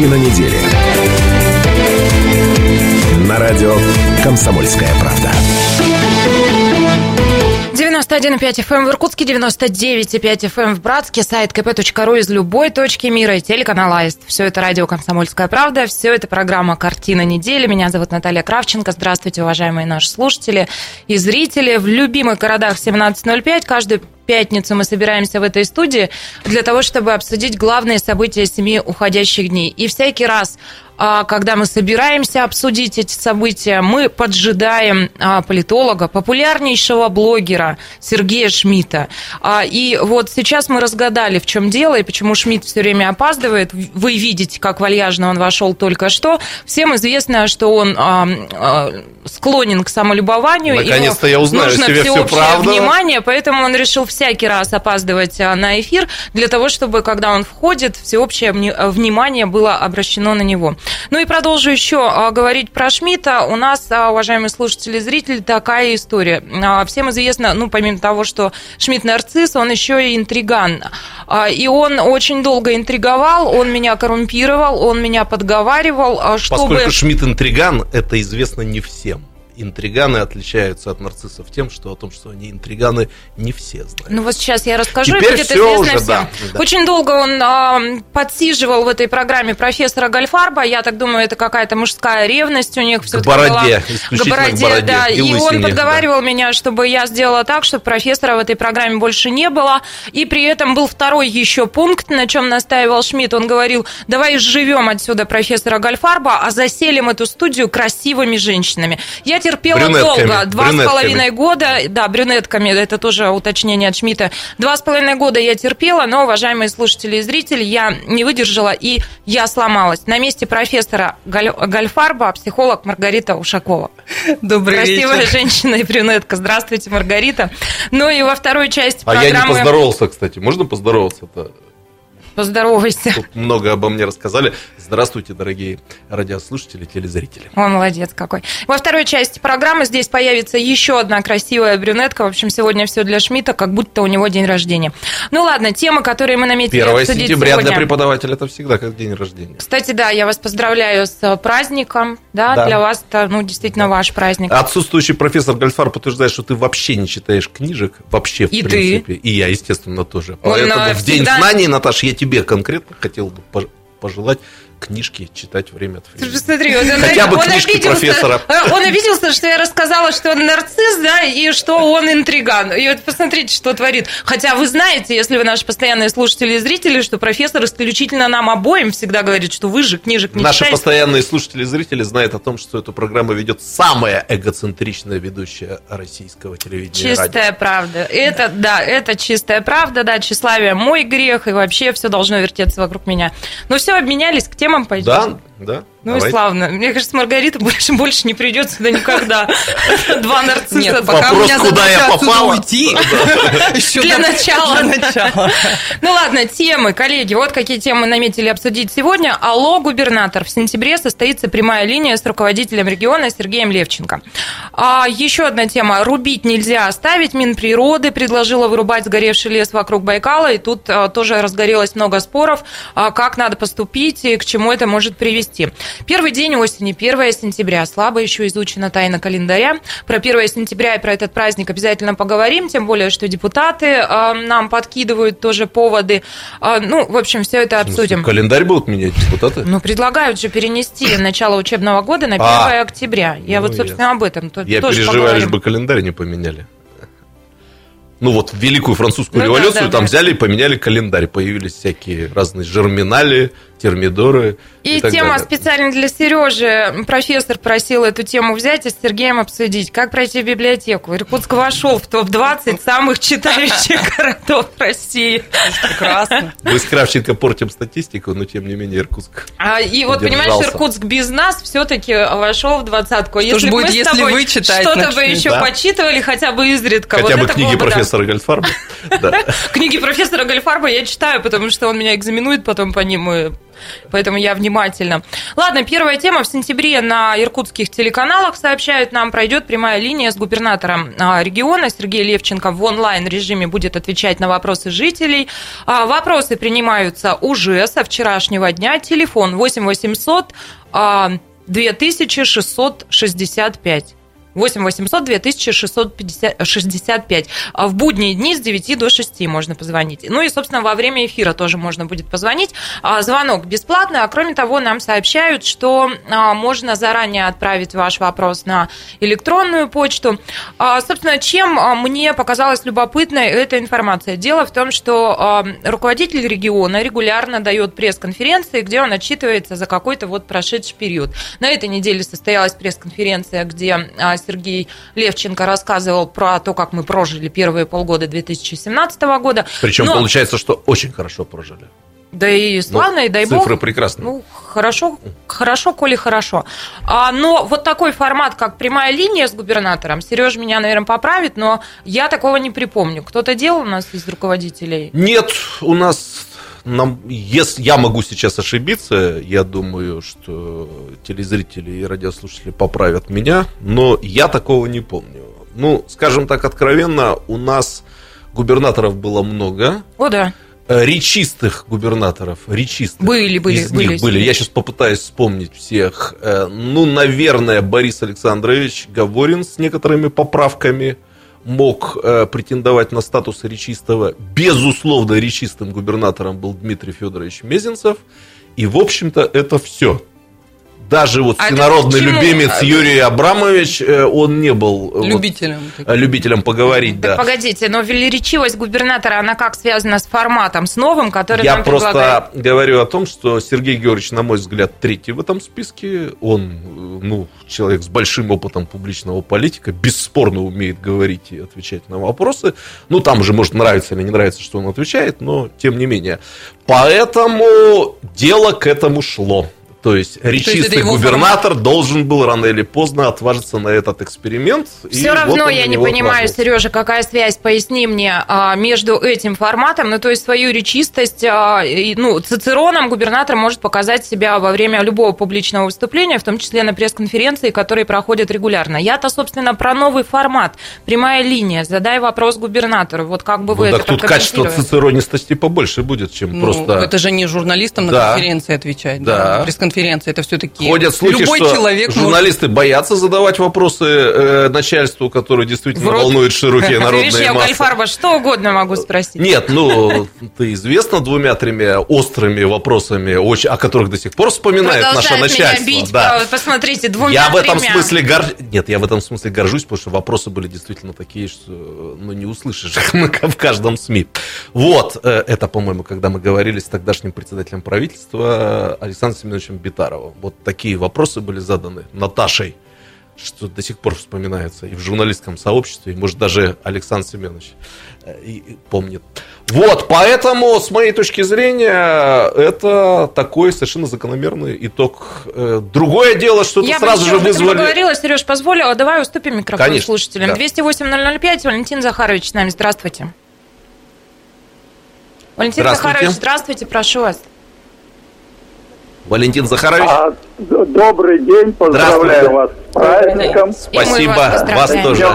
Картина недели. На радио «Комсомольская правда». 91,5 FM в Иркутске, 99,5 FM в Братске, сайт kp.ru из любой точки мира и телеканал Аист. Все это радио «Комсомольская правда», все это программа «Картина недели». Меня зовут Наталья Кравченко. Здравствуйте, уважаемые наши слушатели и зрители. В любимых городах 17.05 каждую пятницу мы собираемся в этой студии для того, чтобы обсудить главные события семи уходящих дней. И всякий раз а, когда мы собираемся обсудить эти события, мы поджидаем а, политолога, популярнейшего блогера Сергея Шмидта. А, и вот сейчас мы разгадали, в чем дело и почему Шмидт все время опаздывает. Вы видите, как вальяжно он вошел только что. Всем известно, что он склонен к самолюбованию. Наконец-то я узнаю нужно себе все правду. внимание, поэтому он решил всякий раз опаздывать на эфир для того, чтобы, когда он входит, всеобщее внимание было обращено на него. Ну и продолжу еще а, говорить про Шмидта. У нас, а, уважаемые слушатели и зрители, такая история. А, всем известно, ну, помимо того, что Шмидт нарцисс, он еще и интриган. И он очень долго интриговал, он меня коррумпировал, он меня подговаривал, чтобы... Поскольку Шмидт интриган, это известно не всем интриганы отличаются от нарциссов тем, что о том, что они интриганы, не все знают. Ну вот сейчас я расскажу, Теперь и будет все известно уже, всем. Да, да. Очень долго он э, подсиживал в этой программе профессора Гальфарба. Я так думаю, это какая-то мужская ревность у них. К бороде, была. к бороде, бороде, да. И, и он подговаривал да. меня, чтобы я сделала так, чтобы профессора в этой программе больше не было. И при этом был второй еще пункт, на чем настаивал Шмидт. Он говорил, давай живем отсюда профессора Гальфарба, а заселим эту студию красивыми женщинами. Я терпела Брюнетками. долго, два с половиной года, да, брюнетками, это тоже уточнение от Шмидта. Два с половиной года я терпела, но, уважаемые слушатели и зрители, я не выдержала и я сломалась. На месте профессора Галь... Гальфарба психолог Маргарита Ушакова. Добрый Красивая вечер. женщина и брюнетка. Здравствуйте, Маргарита. Ну и во второй части а программы... А я не поздоровался, кстати. Можно поздороваться-то? Поздоровайся. Тут много обо мне рассказали. Здравствуйте, дорогие радиослушатели, телезрители. О, молодец какой. Во второй части программы здесь появится еще одна красивая брюнетка. В общем, сегодня все для Шмидта, как будто у него день рождения. Ну ладно, темы, которые мы наметили 1 обсудить сентября сегодня. для преподавателя это всегда как день рождения. Кстати, да, я вас поздравляю с праздником. Да, Да. для вас это, ну, действительно ваш праздник. Отсутствующий профессор Гальфар подтверждает, что ты вообще не читаешь книжек. Вообще, в И ты. принципе. И я, естественно, тоже. Он, Поэтому э, в День всегда- знаний, Наташа, я тебе конкретно хотел бы пож- пожелать книжки читать время от Ты времени. Посмотри, вот он, Хотя бы он книжки обиделся, профессора. э, Он обиделся, что я рассказала, что он нарцисс, да, и что он интриган. И вот посмотрите, что творит. Хотя вы знаете, если вы наши постоянные слушатели и зрители, что профессор исключительно нам обоим всегда говорит, что вы же книжек не Наши читаете. постоянные слушатели и зрители знают о том, что эту программу ведет самая эгоцентричная ведущая российского телевидения и радио. Чистая правда. Это, да, это чистая правда, да, тщеславие мой грех, и вообще все должно вертеться вокруг меня. Ну все, обменялись, к темам пойдем. Да, да. Ну давайте. и славно. Мне кажется, Маргарита больше, больше не придет сюда никогда. Два нарцисса. Нет, пока пока у Вопрос, меня куда я попала. уйти. Еще Для до- начала. Для начала. Ну ладно, темы, коллеги, вот какие темы наметили обсудить сегодня. Алло, губернатор. В сентябре состоится прямая линия с руководителем региона Сергеем Левченко. А, еще одна тема. Рубить нельзя оставить. Минприроды предложила вырубать сгоревший лес вокруг Байкала. И тут а, тоже разгорелось много споров, а, как надо поступить и к чему это может привести. Первый день осени, 1 сентября. Слабо еще изучена тайна календаря. Про 1 сентября и про этот праздник обязательно поговорим, тем более, что депутаты а, нам подкидывают тоже поводы. А, ну, в общем, все это обсудим. Календарь будут менять депутаты? Ну, предлагают же перенести начало учебного года на 1 А. октября. Я Ну, вот, собственно, об этом то- Я тоже переживаю, лишь поговорим. бы календарь не поменяли. Ну вот, Великую Французскую Ну да, революцию да, там да. взяли и поменяли календарь. Появились всякие разные жерминали, термидоры. И, И, так тема далее. специально для Сережи. Профессор просил эту тему взять и с Сергеем обсудить. Как пройти в библиотеку? Иркутск вошел в топ-20 самых читающих городов России. Прекрасно. Мы с Кравченко портим статистику, но тем не менее Иркутск. А, и вот, понимаешь. Иркутск без нас все-таки вошел в двадцатку. Что бы будет, мы с если тобой вы читать Что-то бы начнете? еще Да. почитывали, хотя бы изредка. Хотя вот бы книги да. профессора профессора Гольдфарба. Книги профессора Гальфарба я читаю, потому что он меня экзаменует потом по ним, и поэтому я внимательно. Ладно, первая тема. В сентябре на иркутских телеканалах, сообщают нам, пройдет прямая линия с губернатором а, региона. Сергей Левченко в онлайн-режиме будет отвечать на вопросы жителей. А, Вопросы принимаются уже со вчерашнего дня. Телефон 8 800 а, 2665. 8 800 2665. А В будние дни с 9 до 6 можно позвонить. Ну и, собственно, во время эфира тоже можно будет позвонить. А, Звонок бесплатный, а кроме того, нам сообщают, что а, можно заранее отправить ваш вопрос на электронную почту. А, Собственно, чем мне показалась любопытной эта информация? Дело в том, что руководитель региона регулярно дает пресс-конференции, где он отчитывается за какой-то вот прошедший период. На этой неделе состоялась пресс-конференция, где Сергей Левченко рассказывал про то, как мы прожили первые полгода 2017 года. Причем Но- получается, что очень хорошо прожили. Да и славно, и дай бог. Цифры прекрасные. Ну, хорошо, хорошо, коли хорошо. А, но вот такой формат, как прямая линия с губернатором, Сереж меня, наверное, поправит, но я такого не припомню. Кто-то делал у нас из руководителей? Нет, у нас, нам, если я могу сейчас ошибиться, я думаю, что телезрители и радиослушатели поправят меня, но я такого не помню. Ну, скажем так откровенно, у нас губернаторов было много, О, да. э, речистых губернаторов, речистых. Были, были, из были них были. Я сейчас попытаюсь вспомнить всех. Э, Ну, наверное, Борис Александрович Говорин с некоторыми поправками мог э, претендовать на статус речистого. Безусловно, речистым губернатором был Дмитрий Федорович Мезенцев. И, в общем-то, это все. Даже вот А почему? любимец Юрий Абрамович, э, он не был э, вот, Любителям. э, любителем поговорить, Так да. погодите, но велеречивость губернатора, она как связана с форматом, с новым, который Я нам просто говорю о том, что Сергей Георгиевич, на мой взгляд, третий в этом списке. Он, э, ну, человек с большим опытом публичного политика, бесспорно умеет говорить и отвечать на вопросы. Ну, там уже может нравиться или не нравится, что он отвечает, но тем не менее. Поэтому дело к этому шло. То есть речистый губернатор должен был рано или поздно отважиться на этот эксперимент. и Все вот равно он я на не понимаю, отважился. Сережа, какая связь, поясни мне, а, между этим форматом, ну, то есть свою речистость, а, ну, Цицероном губернатор может показать себя во время любого публичного выступления, в том числе на пресс-конференции, которые проходят регулярно. Я-то, собственно, про новый формат, прямая линия, задай вопрос губернатору, вот как бы Ну, вы так это тут качество цицеронистости побольше будет, чем Ну, просто... Это же не журналистам на Да. конференции отвечать. Да. Да. Пресс-конференция это все-таки Ходят слухи, любой что человек может- журналисты боятся задавать вопросы э, начальству, которое действительно В рот. волнует широкие народные видишь, я у массы. Гальфарба что угодно могу спросить. Нет, ну, ты известна двумя-тремя острыми вопросами, о которых до сих пор вспоминает наше меня начальство. бить, да. посмотрите, двумя Я в этом смысле гор... Нет, я в этом смысле горжусь, потому что вопросы были действительно такие, что ну, не услышишь их в каждом СМИ. Вот, э, это, по-моему, когда мы говорили с тогдашним председателем правительства Александром Семеновичем Битаровым. Вот такие вопросы были заданы Наташей, что до сих пор вспоминается и в журналистском сообществе, и, может, даже Александр Семенович э, и- и помнит. Вот, поэтому, с моей точки зрения, это такой совершенно закономерный итог. Э, Другое дело, что это Я сразу же вызвали... говорила, Сереж, позволила. Давай уступим микрофон Конечно, слушателям. да. 208-005, Валентин Захарович с нами. Здравствуйте. Валентин Здравствуйте. Захарович, здравствуйте, прошу вас. Валентин Захарович, А, добрый день, поздравляю вас с праздником. Спасибо, вас тоже.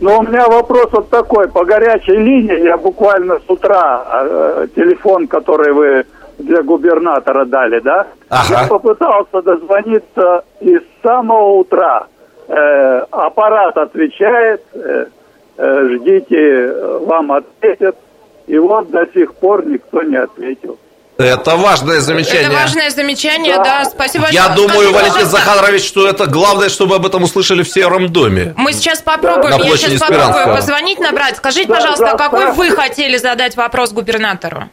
Но у меня вопрос вот такой. По горячей линии я буквально с утра э, телефон, который вы для губернатора дали, да? Ага. Я попытался дозвониться и с самого утра. Э, аппарат отвечает, э, э, ждите, э, вам ответят. И вот до сих пор никто не ответил. Это важное замечание. Это важное замечание, да, Да. спасибо Я большое. думаю, Скажите, Валентин пожалуйста, Захарович, что это главное, чтобы об этом услышали в Сером доме. Мы сейчас попробуем, я сейчас попробую позвонить, набрать. Скажите, Да, пожалуйста, да, какой да. вы хотели задать вопрос губернатору?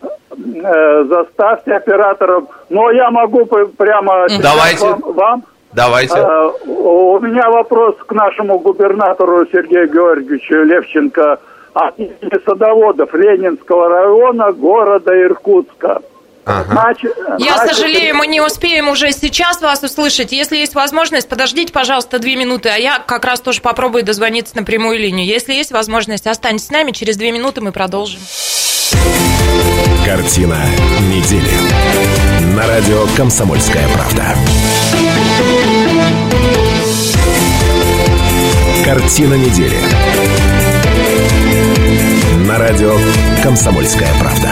Э, заставьте операторов. Но я могу прямо Давайте. вам, вам Давайте. Э, У меня вопрос к нашему губернатору Сергею Георгиевичу Левченко относительно садоводов Ленинского района города Иркутска. Ага. Значит, Я значит, сожалею, мы не успеем уже сейчас вас услышать. Если есть возможность, подождите, пожалуйста, две минуты, а я как раз тоже попробую дозвониться на прямую линию. Если есть возможность, останьтесь с нами, через две минуты мы продолжим. Картина недели. На радио «Комсомольская правда». Картина недели. На радио «Комсомольская правда».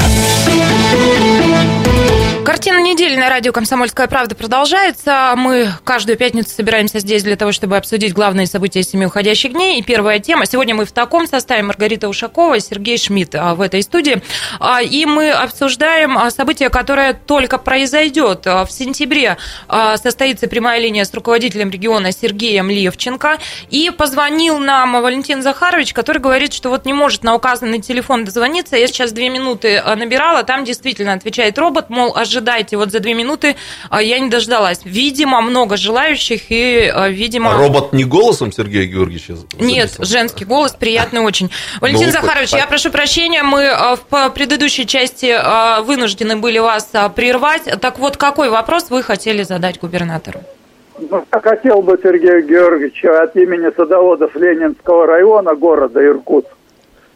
Картина недели на радио «Комсомольская правда» продолжается. Мы каждую пятницу собираемся здесь для того, чтобы обсудить главные события семи уходящих дней. И первая тема. Сегодня мы в таком составе. Маргарита Ушакова, Сергей Шмидт а, в этой студии. А, И мы обсуждаем а, событие, которое только произойдет. В сентябре состоится прямая линия с руководителем региона Сергеем Левченко. И позвонил нам Валентин Захарович, который говорит, что вот не может на указанный телефон дозвониться. Я сейчас две минуты набирала. Там действительно отвечает робот, мол, ожидайте. Вот за две минуты а, я не дождалась. Видимо, много желающих и, а, видимо... А робот не голосом Сергея Георгиевича? Нет, женский голос, приятный очень. Валентин Ну, Захарович, так. я прошу прощения, мы в по- предыдущей части вынуждены были вас прервать. Так вот, какой вопрос вы хотели задать губернатору? Ну, я хотел бы, Сергею Георгиевичу, от имени садоводов Ленинского района города Иркутск,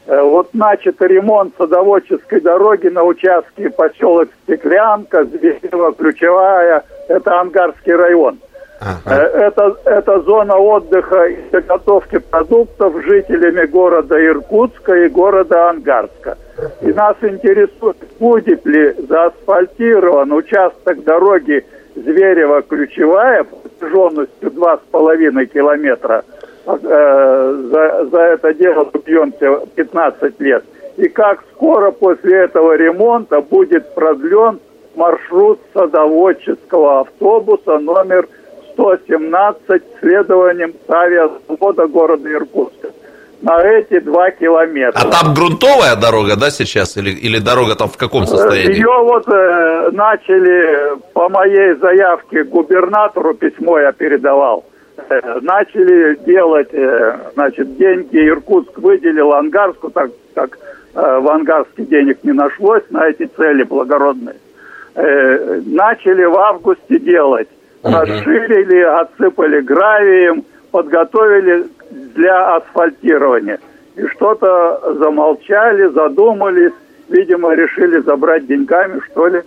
вот начат ремонт садоводческой дороги на участке поселок Стеклянка, Зверево, Ключевая, это Ангарский район. Э, Ага. Это, это зона отдыха и заготовки продуктов жителями города Иркутска и города Ангарска. И нас интересует, будет ли заасфальтирован участок дороги Зверево-Ключевая протяженностью 2,5 километра. Э, за, за это дело бьемся 15 лет. И как скоро после этого ремонта будет продлен маршрут садоводческого автобуса номер 117 следованием с авиазавода города Иркутска на эти два километра. А там грунтовая дорога, да, сейчас? Или, или дорога там в каком состоянии? Ее вот э, начали по моей заявке губернатору письмо я передавал. Э, начали делать, э, значит, деньги Иркутск выделил Ангарску, так как э, в Ангарске денег не нашлось на эти цели благородные. Начали в августе делать. Расширили, отсыпали гравием, подготовили для асфальтирования. И что-то замолчали, задумались, видимо, решили забрать деньгами, что ли.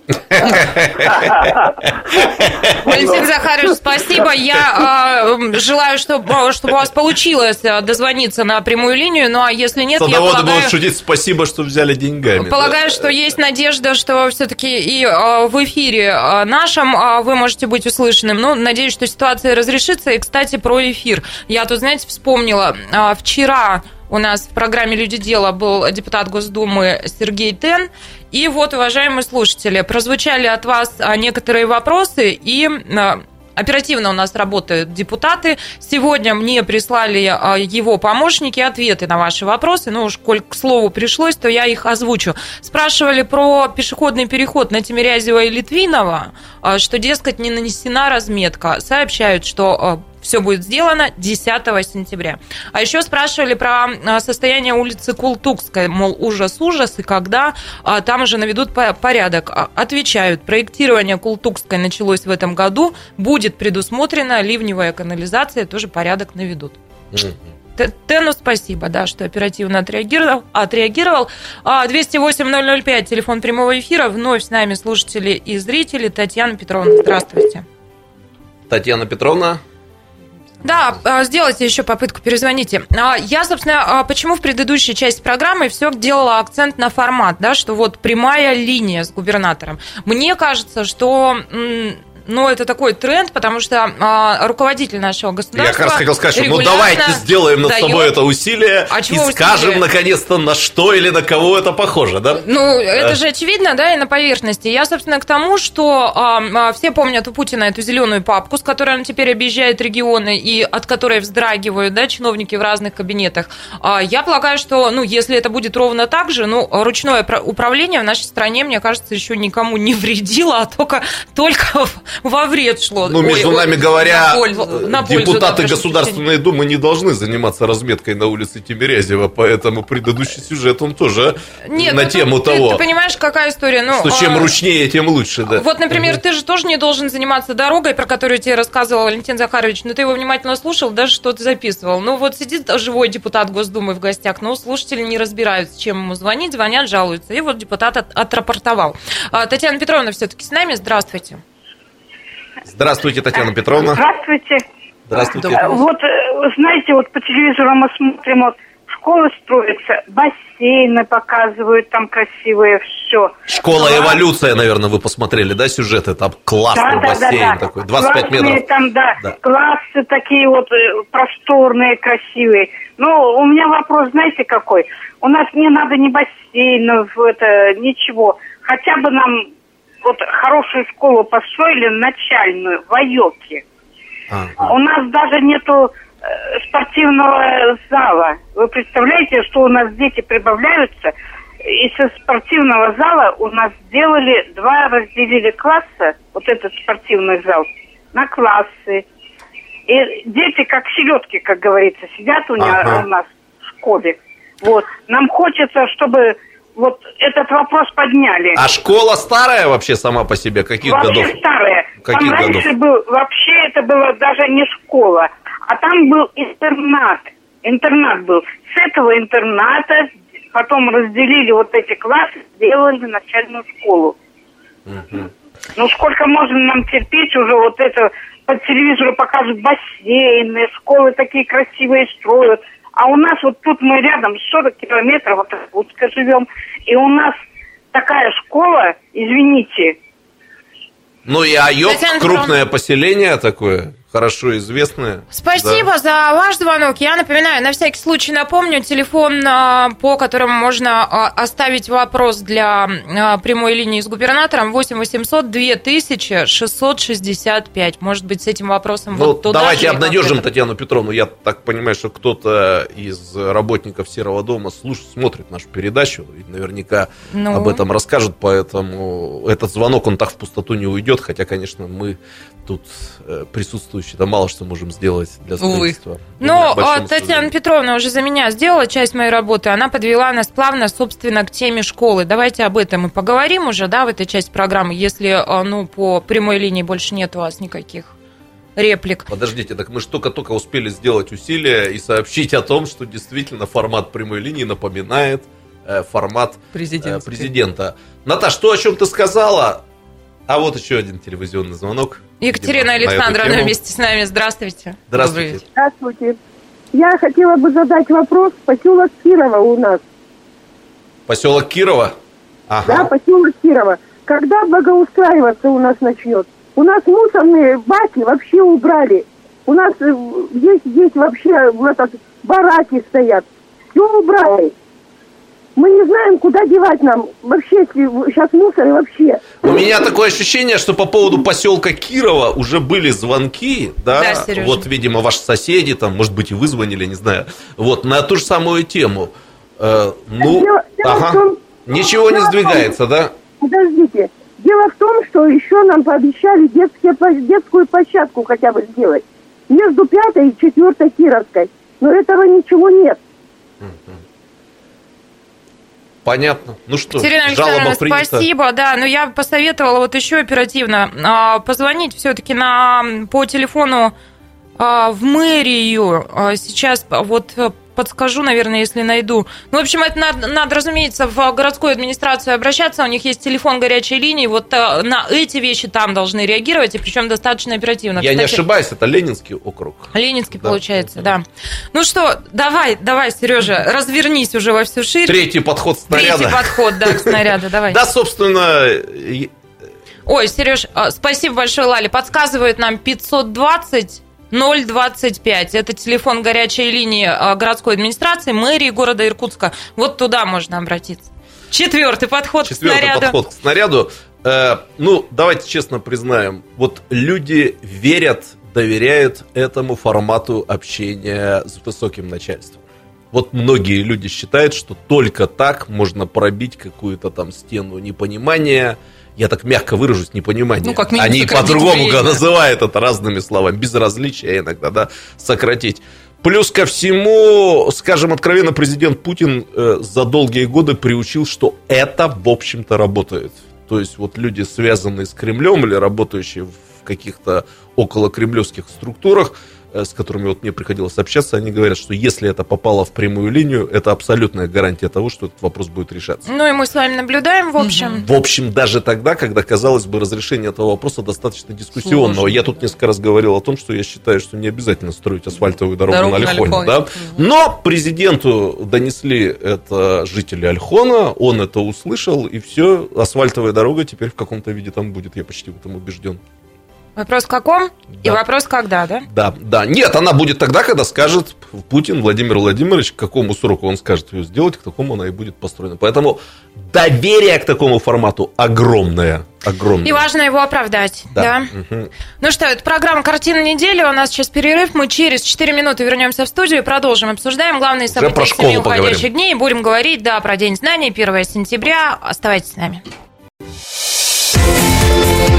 Валентин Захарович, спасибо. Я э, желаю, чтобы, чтобы у вас получилось э, дозвониться на прямую линию. Ну а если нет, я Садоводы полагаю... будут шутить, спасибо, что взяли деньгами. Полагаю, да. что есть надежда, что все-таки и э, в эфире э, нашем э, вы можете быть услышанным. Ну, надеюсь, что ситуация разрешится. И, кстати, про эфир. Я тут, знаете, вспомнила. э, Вчера у нас в программе «Люди дела» был депутат Госдумы Сергей Тен. И вот, уважаемые слушатели, прозвучали от вас а, некоторые вопросы, и а, Оперативно у нас работают депутаты. Сегодня мне прислали а, его помощники ответы на ваши вопросы. Ну уж, коль к слову пришлось, то я их озвучу. Спрашивали про пешеходный переход на Тимирязева и Литвинова, что, дескать, не нанесена разметка. Сообщают, что все будет сделано 10 сентября. А еще спрашивали про а, состояние улицы Култукской, мол, ужас-ужас, и когда а, там уже наведут по- порядок. А, Отвечают, проектирование Култукской началось в этом году, будет предусмотрена ливневая канализация, тоже порядок наведут. Тену спасибо, да, что оперативно отреагировал. отреагировал. А, 208-005, телефон прямого эфира. Вновь с нами слушатели и зрители. Татьяна Петровна, здравствуйте. Татьяна Петровна, Да, а, сделайте еще попытку, перезвоните. А, Я, собственно, а, почему в предыдущей части программы все делала акцент на формат, да, что вот прямая линия с губернатором. Мне кажется, что ну, это такой тренд, потому что а, руководитель нашего я государства... как раз хотел сказать, что ну давайте сделаем над дает- собой это усилие А и скажем наконец-то на что или на кого это похоже, да? Ну, это Да. же очевидно, да, и на поверхности. Я, собственно, к тому, что а, а, все помнят у Путина эту зеленую папку, с которой он теперь объезжает регионы и от которой вздрагивают, да, чиновники в разных кабинетах. А, я полагаю, что, ну, если это будет ровно так же, ну, ручное управление в нашей стране, мне кажется, еще никому не вредило, а только, только во вред шло. Ну, между Ой, нами ой, говоря, на пользу. э, На пользу, депутаты да, Государственной Думы не должны заниматься разметкой на улице Тимирязева, поэтому предыдущий сюжет, он тоже Нет, на ну, тему ты, того, Ты, понимаешь, какая история? Ну, что чем а, ручнее, тем лучше, да. Вот, например, ты же тоже не должен заниматься дорогой, про которую тебе рассказывал Валентин Захарович, но ты его внимательно слушал, даже что-то записывал. Ну вот сидит живой депутат Госдумы в гостях, но слушатели не разбираются, чем ему звонить, звонят, жалуются. И вот депутат от- отрапортовал. А, Татьяна Петровна все-таки с нами. Здравствуйте. Здравствуйте, Татьяна Петровна. Здравствуйте. Здравствуйте. Вот, э, знаете, вот по телевизору мы смотрим, вот школы строятся, бассейны показывают, там красивые, все. Школа эволюция, наверное, вы посмотрели, да, сюжеты? Там классный бассейн такой, 25 Классные метров. там, да, Да. классы такие вот э, просторные, красивые. Ну, у меня вопрос, знаете, какой? У нас не надо ни бассейнов, это, ничего. Хотя бы нам вот хорошую школу построили, начальную, в Айоке. Ага. У нас даже нету э, спортивного зала. Вы представляете, что у нас дети прибавляются? И со спортивного зала у нас сделали, два разделили класса, вот этот спортивный зал, на классы. И дети как селедки, как говорится, сидят у, Ага. у нас в школе. Вот. Нам хочется, чтобы вот этот вопрос подняли. А школа старая вообще сама по себе? Каких Вообще годов? старая. Каких там раньше годов? был, вообще это было даже не школа, а там был интернат. Интернат был. С этого интерната потом разделили вот эти классы, сделали начальную школу. Ну сколько можно нам терпеть уже вот это по телевизору покажут бассейны, школы такие красивые строят. А у нас вот тут мы рядом 40 километров от Иркутска живем, и у нас такая школа, извините, Ну и Айок, крупное поселение такое, хорошо известное. Спасибо Да. за ваш звонок. Я напоминаю, на всякий случай напомню, телефон, а, по которому можно а, оставить вопрос для а, прямой линии с губернатором 8 800 2000 665. Может быть, с этим вопросом Ну, вот туда давайте обнадежим. Татьяну Петровну. Я так понимаю, что кто-то из работников Серого дома слушает, смотрит нашу передачу и наверняка Ну. об этом расскажет, поэтому этот звонок, он так в пустоту не уйдет, хотя, конечно, мы тут э, присутствующие, да мало что можем сделать для Увы. строительства. К большому а, Татьяна. Петровна уже за меня сделала часть моей работы. Она подвела нас плавно, собственно, к теме школы. Давайте об этом и поговорим уже, да, в этой части программы, если, а, ну, по прямой линии больше нет у вас никаких реплик. Подождите, так мы же только-только успели сделать усилия и сообщить о том, что действительно формат прямой линии напоминает э, формат э, Президентской. президента. Наташ, то, о чем ты сказала, а вот еще один телевизионный звонок. Екатерина Александровна вместе с нами. Здравствуйте. Здравствуйте. Здравствуйте. Я хотела бы задать вопрос. Поселок Кирова у нас. Поселок Кирова. Ага. Да, поселок Кирова. Когда благоустраиваться у нас начнет? У нас мусорные баки вообще убрали. У нас э, здесь, здесь вообще в этот, бараки стоят. Все убрали. Мы не знаем, куда девать нам. Вообще, сейчас мусор и вообще. У меня такое ощущение, что по поводу поселка Кирова уже были звонки, да, Да, Серёжа. вот, видимо, ваши соседи, там, может быть, и вы звонили, не знаю, вот, на ту же самую тему. Э, ну, Дело- ага. том- Ничего не в том- сдвигается, да? Подождите. Дело в том, что еще нам пообещали детские, детскую площадку хотя бы сделать. Между пятой и четвертой Кировской. Но этого ничего нет. Понятно. Ну что, Екатерина Александровна, принята. спасибо. Да, но я посоветовала вот еще оперативно а, позвонить все-таки на, по телефону а, в мэрию. А, Сейчас вот подскажу, наверное, если найду. Ну, в общем, это надо, надо, разумеется, в городскую администрацию обращаться. У них есть телефон горячей линии. Вот э, на эти вещи там должны реагировать, и причем достаточно оперативно. Я не Кстати, ошибаюсь, это Ленинский округ. Ленинский, Да. получается, да. Ну что, давай, давай, Сережа, развернись уже во всю ширь. Третий подход снаряда. Третий подход, да, к снаряду, давай. Да, собственно, Ой, Сереж, а, спасибо большое, Лали. Подсказывает нам 520 025. Это телефон горячей линии а, городской администрации, мэрии города Иркутска. Вот туда можно обратиться. Четвертый подход к четвертый снаряду. подход к снаряду. Э, ну, давайте честно признаем, вот люди верят, доверяют этому формату общения с высоким начальством. Вот многие люди считают, что только так можно пробить какую-то там стену непонимания, я так мягко выражусь, непонимание. Ну, как минимум, Они по-другому называют это разными словами. Безразличие иногда, да, сократить. Плюс ко всему, скажем откровенно, президент Путин э, за долгие годы приучил, что это, в общем-то, работает. То есть вот люди, связанные с Кремлем или работающие в каких-то около кремлевских структурах, с которыми вот мне приходилось общаться, они говорят, что если это попало в прямую линию, это абсолютная гарантия того, что этот вопрос будет решаться. Ну и мы с вами наблюдаем, в общем. В общем, даже тогда, когда, казалось бы, разрешение этого вопроса достаточно дискуссионного. Сложно. Я тут несколько раз говорил о том, что я считаю, что не обязательно строить асфальтовую дорогу, Дорогу на на Альхоне. Альхоне. да? Мгм. Но президенту донесли это жители Альхона, он это услышал, и все, асфальтовая дорога теперь в каком-то виде там будет, я почти в этом убежден. Вопрос в каком? И Да. вопрос когда, да? Да, да. Нет, она будет тогда, когда скажет Путин Владимир Владимирович, к какому сроку он скажет ее сделать, к такому она и будет построена. Поэтому доверие к такому формату огромное. Огромное. И важно его оправдать, да? Мгм. Ну что, это программа «Картина недели». У нас сейчас перерыв. Мы через 4 минуты вернемся в студию и продолжим. Обсуждаем главные события семи уходящих поговорим. дней. Будем говорить, да, про День знаний, 1 сентября. Оставайтесь с нами.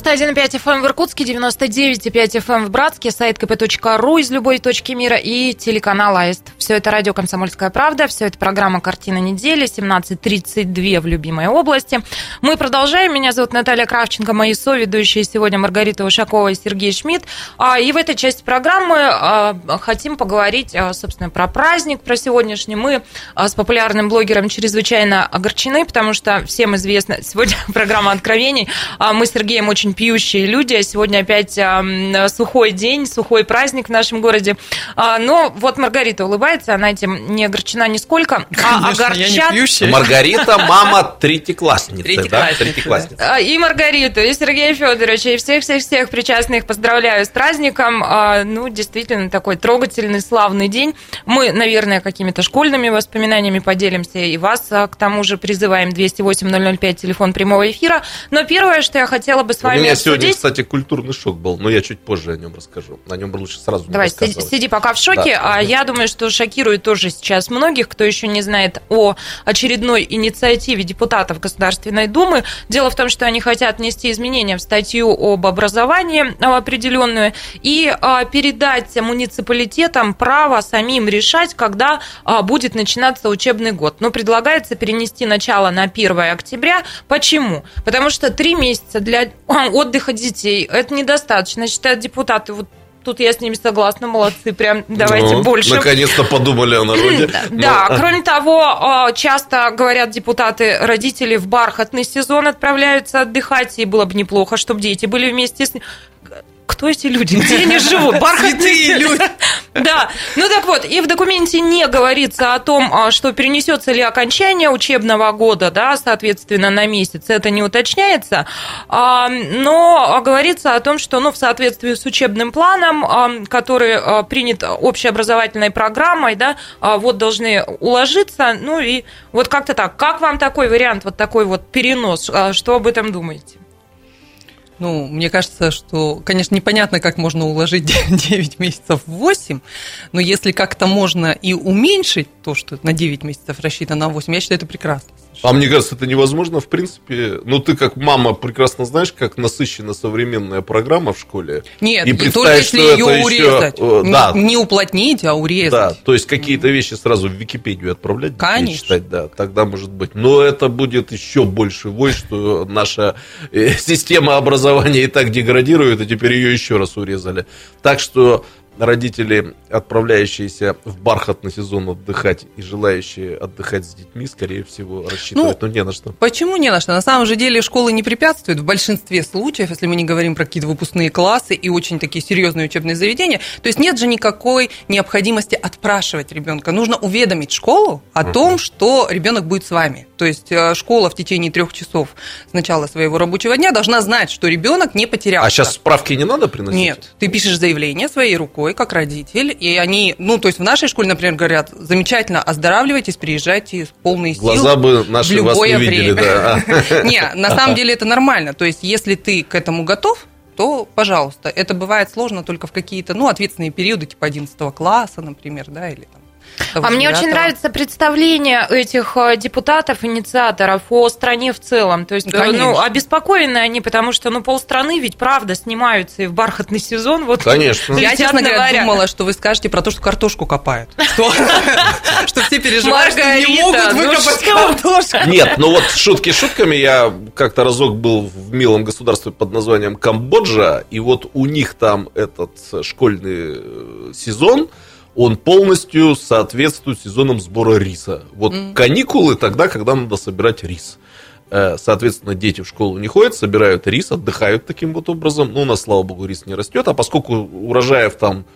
91,5 FM в Иркутске, 99,5 FM в Братске, сайт kp.ру из любой точки мира и телеканал АИСТ. Все это радио «Комсомольская правда», все это программа «Картина недели», 17.32 в любимой области. Мы продолжаем. Меня зовут Наталья Кравченко, мои соведущие сегодня Маргарита Ушакова и Сергей Шмидт. А, И в этой части программы а, хотим поговорить, а, собственно, про праздник, про сегодняшний. Мы с популярным блогером чрезвычайно огорчены, потому что всем известно, сегодня программа «Откровений». Мы с Сергеем очень пьющие люди, а сегодня опять а, сухой день, сухой праздник в нашем городе. А, Но вот Маргарита улыбается, она этим не огорчена нисколько, а Конечно, я не огорчат пьющая. Маргарита, мама третьеклассницы, да? Третьеклассницы, Третьеклассница. А, И Маргариту, и Сергея Федоровича, и всех-всех-всех причастных поздравляю с праздником. А, Ну, действительно, такой трогательный, славный день. Мы, наверное, какими-то школьными воспоминаниями поделимся, и вас а, к тому же призываем 208-005, телефон прямого эфира. Но первое, что я хотела бы с вами меня сегодня, обсудить... кстати, культурный шок был, но я чуть позже о нем расскажу. О нем лучше сразу не Давай, сиди, рассказывать. сиди пока в шоке. Да. А я думаю, что шокирует тоже сейчас многих, кто еще не знает о очередной инициативе депутатов Государственной Думы. Дело в том, что они хотят внести изменения в статью об образовании определенную и а, передать муниципалитетам право самим решать, когда а, будет начинаться учебный год. Но предлагается перенести начало на 1 октября. Почему? Потому что три месяца для отдыха детей это недостаточно, считают депутаты. Вот Тут я с ними согласна, молодцы, прям давайте Ну, больше. Наконец-то подумали о народе. Да, Ну, кроме того, а, часто говорят депутаты, родители в бархатный сезон отправляются отдыхать, и было бы неплохо, чтобы дети были вместе с... Кто эти люди? Где они живут? Бархатные люди. Да. Ну так вот, и в документе не говорится о том, а, что перенесется ли окончание учебного года, да, соответственно, на месяц. Это не уточняется. А, Но говорится о том, что, ну, в соответствии с учебным планом, а, который принят общеобразовательной программой, да, вот должны уложиться. Ну и вот как-то так. Как вам такой вариант, вот такой вот перенос? Что об этом думаете? Ну, мне кажется, что, конечно, непонятно, как можно уложить 9 месяцев в 8, но если как-то можно и уменьшить то, что на 9 месяцев рассчитано на 8, я считаю, это прекрасно. А мне кажется, это невозможно, в принципе. Ну, ты как мама прекрасно знаешь, как насыщена современная программа в школе. Нет, И не только если ее это еще, урезать. э, Не- да. Не уплотнить, а Да, урезать. то есть какие-то вещи сразу в Википедию отправлять, Конечно. читать, да, тогда может быть. Но это будет еще больше вой, что наша э, система образования и так деградирует, и теперь ее еще раз урезали. Так что родители, отправляющиеся в бархатный сезон отдыхать и желающие отдыхать с детьми, скорее всего, рассчитывают, ну, не на что. Почему не на что? На самом же деле школы не препятствуют в большинстве случаев, если мы не говорим про какие-то выпускные классы и очень такие серьезные учебные заведения. То есть нет же никакой необходимости отпрашивать ребенка. Нужно уведомить школу о том, что ребенок будет с вами. То есть э, школа в течение трех часов с начала своего рабочего дня должна знать, что ребенок не потерялся. А сейчас справки не надо приносить? Нет, ты пишешь заявление своей рукой, как родитель, и они, ну, то есть в нашей школе, например, говорят, замечательно, оздоравливайтесь, приезжайте с полной силы. Глаза бы наши в любое вас не видели, время. да. Не, на самом деле это нормально. То есть если ты к этому готов, то, пожалуйста, это бывает сложно только в какие-то, ну, ответственные периоды, типа 11 класса, например, да, или там А мне очень нравится представление этих э, депутатов, инициаторов о стране в целом. То есть, э, Конечно. ну, обеспокоены они, потому что, ну, полстраны ведь правда снимаются и в бархатный сезон. Вот Конечно. Я, честно говоря, варяг. думала, что вы скажете про то, что картошку копают. Что все переживают, что не могут ну выкопать картошку. Нет, ну вот шутки шутками, я как-то разок был в милом государстве под названием Камбоджа, и вот у них там этот школьный э, сезон, он полностью соответствует сезонам сбора риса. Вот каникулы тогда, когда надо собирать рис. Э, Соответственно, дети в школу не ходят, собирают рис, отдыхают таким вот образом. Ну, у нас, слава богу, рис не растет. А поскольку урожаев там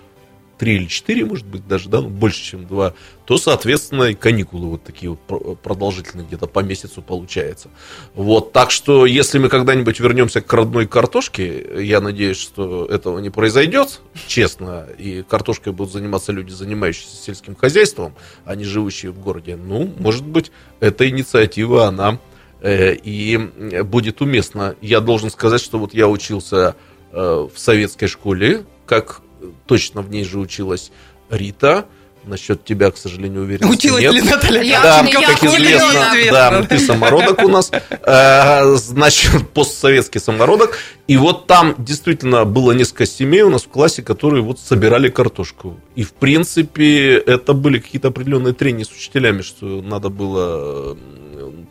три или четыре, может быть, даже, да, ну, больше, чем два, то, соответственно, и каникулы вот такие вот про- продолжительные, где-то по месяцу получается. Вот, так что, если мы когда-нибудь вернемся к родной картошке, я надеюсь, что этого не произойдет, честно, и картошкой будут заниматься люди, занимающиеся сельским хозяйством, а не живущие в городе, ну, может быть, эта инициатива, она э, и будет уместна. Я должен сказать, что вот я учился э, в советской школе, как точно в ней же училась Рита. Насчет тебя, к сожалению, уверен. Училась ли Наталья Я- Да, я как определенно. известно, да, ты самородок у нас, Э, значит, постсоветский самородок. И вот там действительно было несколько семей у нас в классе, которые вот собирали картошку. И, в принципе, это были какие-то определенные трения с учителями, что надо было,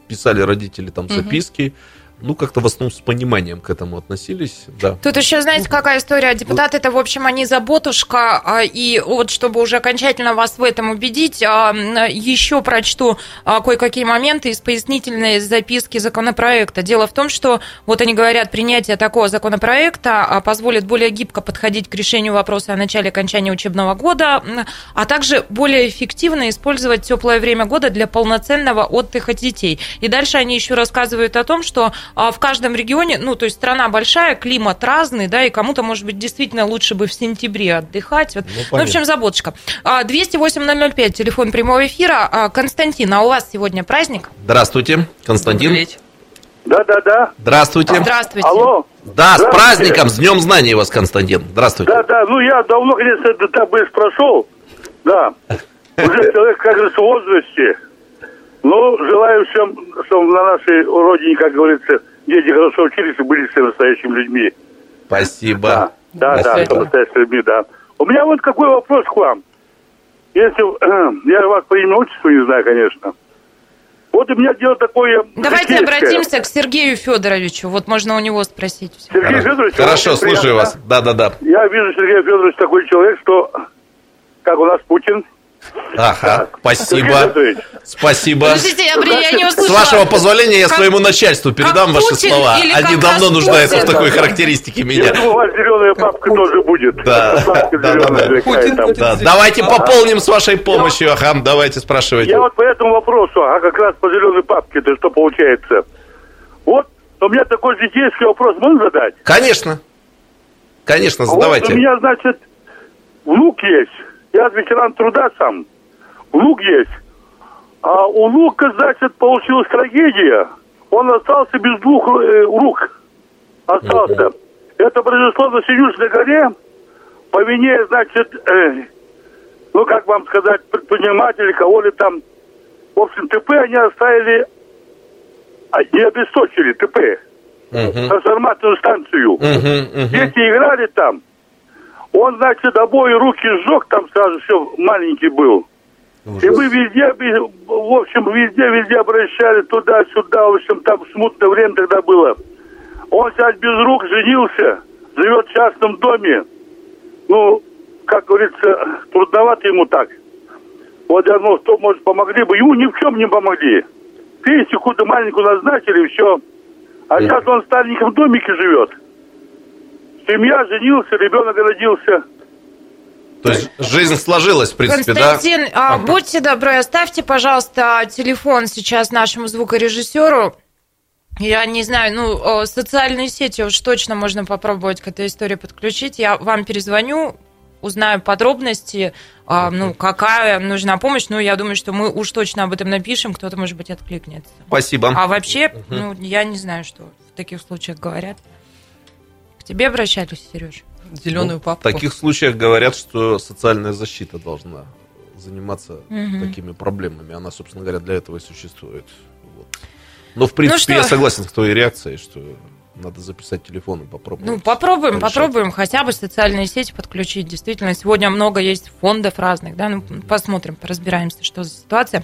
писали родители там записки. Ну, как-то в основном с пониманием к этому относились, да. Тут еще, знаете, какая история? Депутаты это, в общем, они заботушка, а, и вот чтобы уже окончательно вас в этом убедить, а, еще прочту а, кое-какие моменты из пояснительной записки законопроекта. Дело в том, что, вот они говорят, принятие такого законопроекта позволит более гибко подходить к решению вопроса о начале и окончании учебного года, а также более эффективно использовать теплое время года для полноценного отдыха детей. И дальше они еще рассказывают о том, что в каждом регионе, ну, то есть страна большая, климат разный, да, и кому-то, может быть, действительно лучше бы в сентябре отдыхать. Вот. Ну, в общем, заботочка. А, 208-005, телефон прямого эфира. А, Константин, а у вас сегодня праздник? Здравствуйте, Константин. Добрый вечер. Да-да-да. Здравствуйте. Здравствуйте. Алло. Да, с праздником, с Днем Знаний вас, Константин. Здравствуйте. Да-да, ну я давно, конечно, этот быстро прошел. Да. Уже человек, как говорится, в возрасте. Ну, желаю всем, чтобы на нашей родине, как говорится, дети хорошо учились и были все настоящими людьми. Спасибо. Да, да, Спасибо. что настоящими людьми, да. У меня вот какой вопрос к вам. Если я вас по имени отчеству не знаю, конечно. Вот у меня дело такое. Давайте житейское. обратимся к Сергею Федоровичу. Вот можно у него спросить. Сергей Федорович, Хорошо, слушаю приятно. вас. Да-да-да. Я вижу, Сергей Федорович такой человек, что, как у нас Путин. Ага, Сергей спасибо. Спасибо. Подождите, я, я не С услышала. вашего позволения я Как- своему начальству передам как ваши Путин слова. или Они как давно нуждаются в такой характеристике я меня. думаю, у вас зеленая папка тоже будет. Да. Да, да, да. Путин, там. Путин. Да, давайте пополним с вашей помощью. Ага, давайте спрашивайте. Я вот по этому вопросу, а как раз по зеленой папке, это что получается? Вот у меня такой житейский вопрос можно задать? Конечно. Конечно, Вот у задавайте. меня, значит, внук есть. Я ветеран труда сам. Внук есть. А у внука, значит, получилась трагедия. Он остался без двух э, рук. Остался. Это произошло на Синюшной горе по вине, значит, э, ну, как вам сказать, предпринимателей, кого ли там. В общем, ТП они оставили, а, не обесточили ТП, Мгм. трансформаторную станцию. Мгм, мгм. Дети играли там. Он, значит, обои руки сжег, там сразу все маленький был. И мы везде, в общем, везде, везде обращали туда-сюда. В общем, там смутное время тогда было. Он сейчас без рук женился, живет в частном доме. Ну, как говорится, трудновато ему так. Вот я думал, что, может, помогли бы. Ему ни в чем не помогли. Пенсию какую-то маленькую назначили, все. А сейчас он в стареньком домике живет. Семья, женился, ребенок родился. То есть жизнь сложилась, в принципе, Константин, да? а, Ага. будьте добры, оставьте, пожалуйста, телефон сейчас нашему звукорежиссеру. Я не знаю, ну, о, социальные сети уж точно можно попробовать к этой истории подключить. Я вам перезвоню, узнаю подробности, а, ну, какая нужна помощь. Ну, я думаю, что мы уж точно об этом напишем, кто-то, может быть, откликнется. Спасибо. А вообще, ну, я не знаю, что в таких случаях говорят. К тебе обращались, Сереж? Зеленую Ну, папку. В таких случаях говорят, что социальная защита должна заниматься Мгм. такими проблемами. Она, собственно говоря, для этого и существует. Вот. Но, в принципе, Ну что? я согласен с твоей реакцией, что надо записать телефон и попробовать. Ну, попробуем, порешать. попробуем хотя бы социальные сети подключить. Действительно, сегодня много есть фондов разных, да, ну, посмотрим, разбираемся, что за ситуация.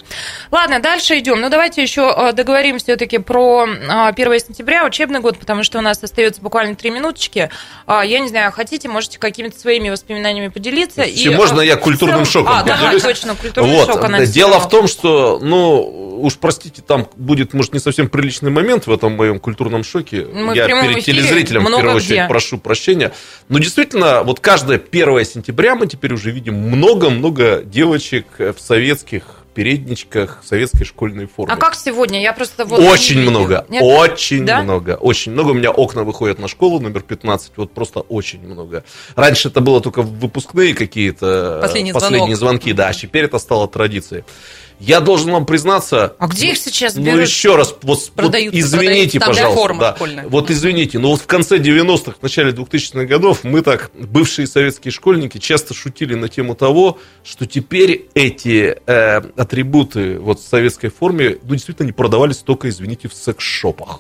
Ладно, дальше идем. Ну, давайте еще э, договорим все-таки про э, 1 сентября, учебный год, потому что у нас остается буквально три минуточки. А, Я не знаю, хотите, можете какими-то своими воспоминаниями поделиться. Если можно, э, я в культурным шоком А, давай, поделюсь. точно, культурный Вот, шок анонсировал. дело в том, что, ну, уж простите, там будет, может, не совсем приличный момент в этом моем культурном шоке. Мы Я перед телезрителем, в первую очередь, где. прошу прощения. Но действительно, вот каждое 1 сентября мы теперь уже видим много-много девочек в советских передничках, в советской школьной форме. А как сегодня? Я просто вот... Очень не много, Нет? очень Да? много, очень много. У меня окна выходят на школу номер 15, вот просто очень много. Раньше это было только выпускные какие-то последние звонок. звонки, да, а теперь это стало традицией. Я должен вам признаться, А где их сейчас ну берут? еще раз, вот, вот Продаются, извините, для пожалуйста, формы да. вот извините, но вот в конце 90-х, в начале 2000-х годов мы так, бывшие советские школьники, часто шутили на тему того, что теперь эти э, атрибуты вот в советской форме, ну, действительно не продавались только, извините, в секс-шопах.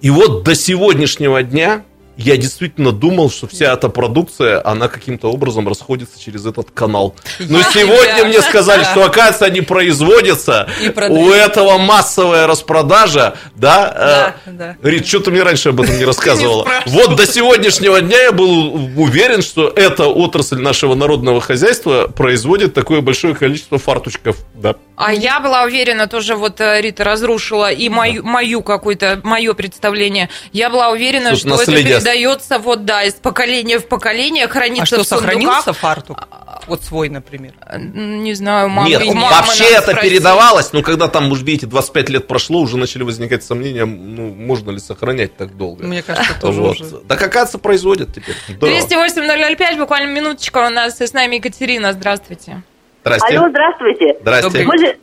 И вот до сегодняшнего дня я действительно думал, что вся эта продукция, она каким-то образом расходится через этот канал. Но Я сегодня тебя- мне сказали, что, оказывается, они производятся. У этого массовая распродажа, да? Да, э, да. Рит, что ты мне раньше об этом не рассказывала? Вот до сегодняшнего дня я был уверен, что эта отрасль нашего народного хозяйства производит такое большое количество фарточков. Да. А я была уверена, тоже вот э, Рита разрушила и мою, мою какое-то, мое представление. Я была уверена, Тут что это наследие. передается вот, да, из поколения в поколение, хранится А что, в сундуках. сохранился фартук? Вот свой, например. М, Не знаю, мама Нет, мама вообще это спросить. передавалось, но когда там, уж видите, 25 лет прошло, уже начали возникать сомнения, ну, можно ли сохранять так долго. Мне кажется, тоже Вот. уже. Да оказывается, производят теперь. Здорово. 208-005, буквально минуточка у нас и с нами Екатерина. Здравствуйте. Здрасте. Алло, здравствуйте. Здрасте. Мы, же-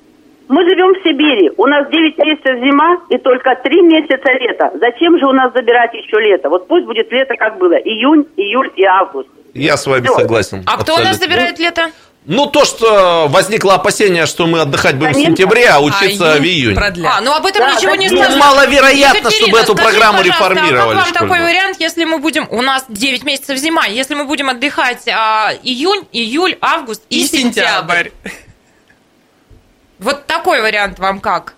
мы живем в Сибири. У нас 9 месяцев зима и только 3 месяца лета. Зачем же у нас забирать еще лето? Вот пусть будет лето, как было. Июнь, июль и август. Я с вами Всё. согласен. А кто у нас абсолютно. забирает лето? Ну, то, что возникло опасение, что мы отдыхать будем в Конечно. сентябре, а учиться А в июне. Продлят. А, ну об этом Да, ничего да, не ну, сказано. маловероятно, Екатерина, чтобы эту скажите, программу реформировали А как вам такой вариант, если мы будем... У нас 9 месяцев зима. Если мы будем отдыхать а, июнь, июль, август и, И сентябрь. Вот такой вариант вам как?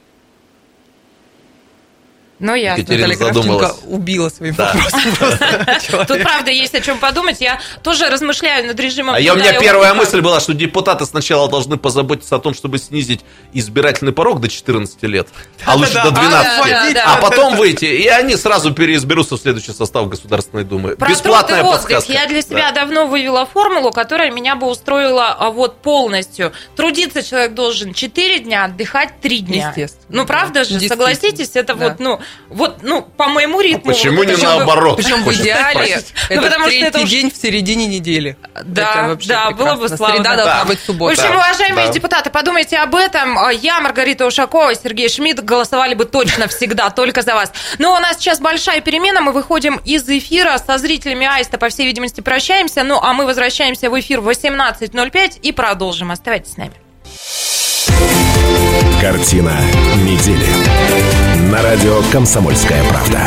Ну, ясно. Екатерина Наталья задумалась. Кравченко убила своим Да. вопросом Тут правда есть о чем подумать. Я тоже размышляю над режимом. А я, у меня первая мысль была, что депутаты сначала должны позаботиться о том, чтобы снизить избирательный порог до 14 лет, а лучше до Да-да-да. 12. А, А потом выйти, и они сразу переизберутся в следующий состав Государственной Думы. Бесплатная подсказка. Я для себя Да. давно вывела формулу, которая меня бы устроила а, вот полностью. Трудиться человек должен 4 дня, отдыхать 3 дня. Естественно. Ну, правда же, согласитесь, это вот, ну, вот, ну, по моему ритму. А почему вот не это- наоборот? Причем в идеале спросить. Ну, это потому что третий это уж- день в середине недели. Да, Это вообще да, было бы славно. Среда должна Да. быть В суббота. общем, Да, уважаемые да. депутаты, подумайте об этом. А Я, Маргарита Ушакова, Сергей Шмидт голосовали бы точно всегда, только за вас. Но у нас сейчас большая перемена. Мы выходим из эфира со зрителями Аиста, по всей видимости, прощаемся. Ну, а мы возвращаемся в эфир в 18.05 и продолжим. Оставайтесь с нами. Картина недели. На радио «Комсомольская правда».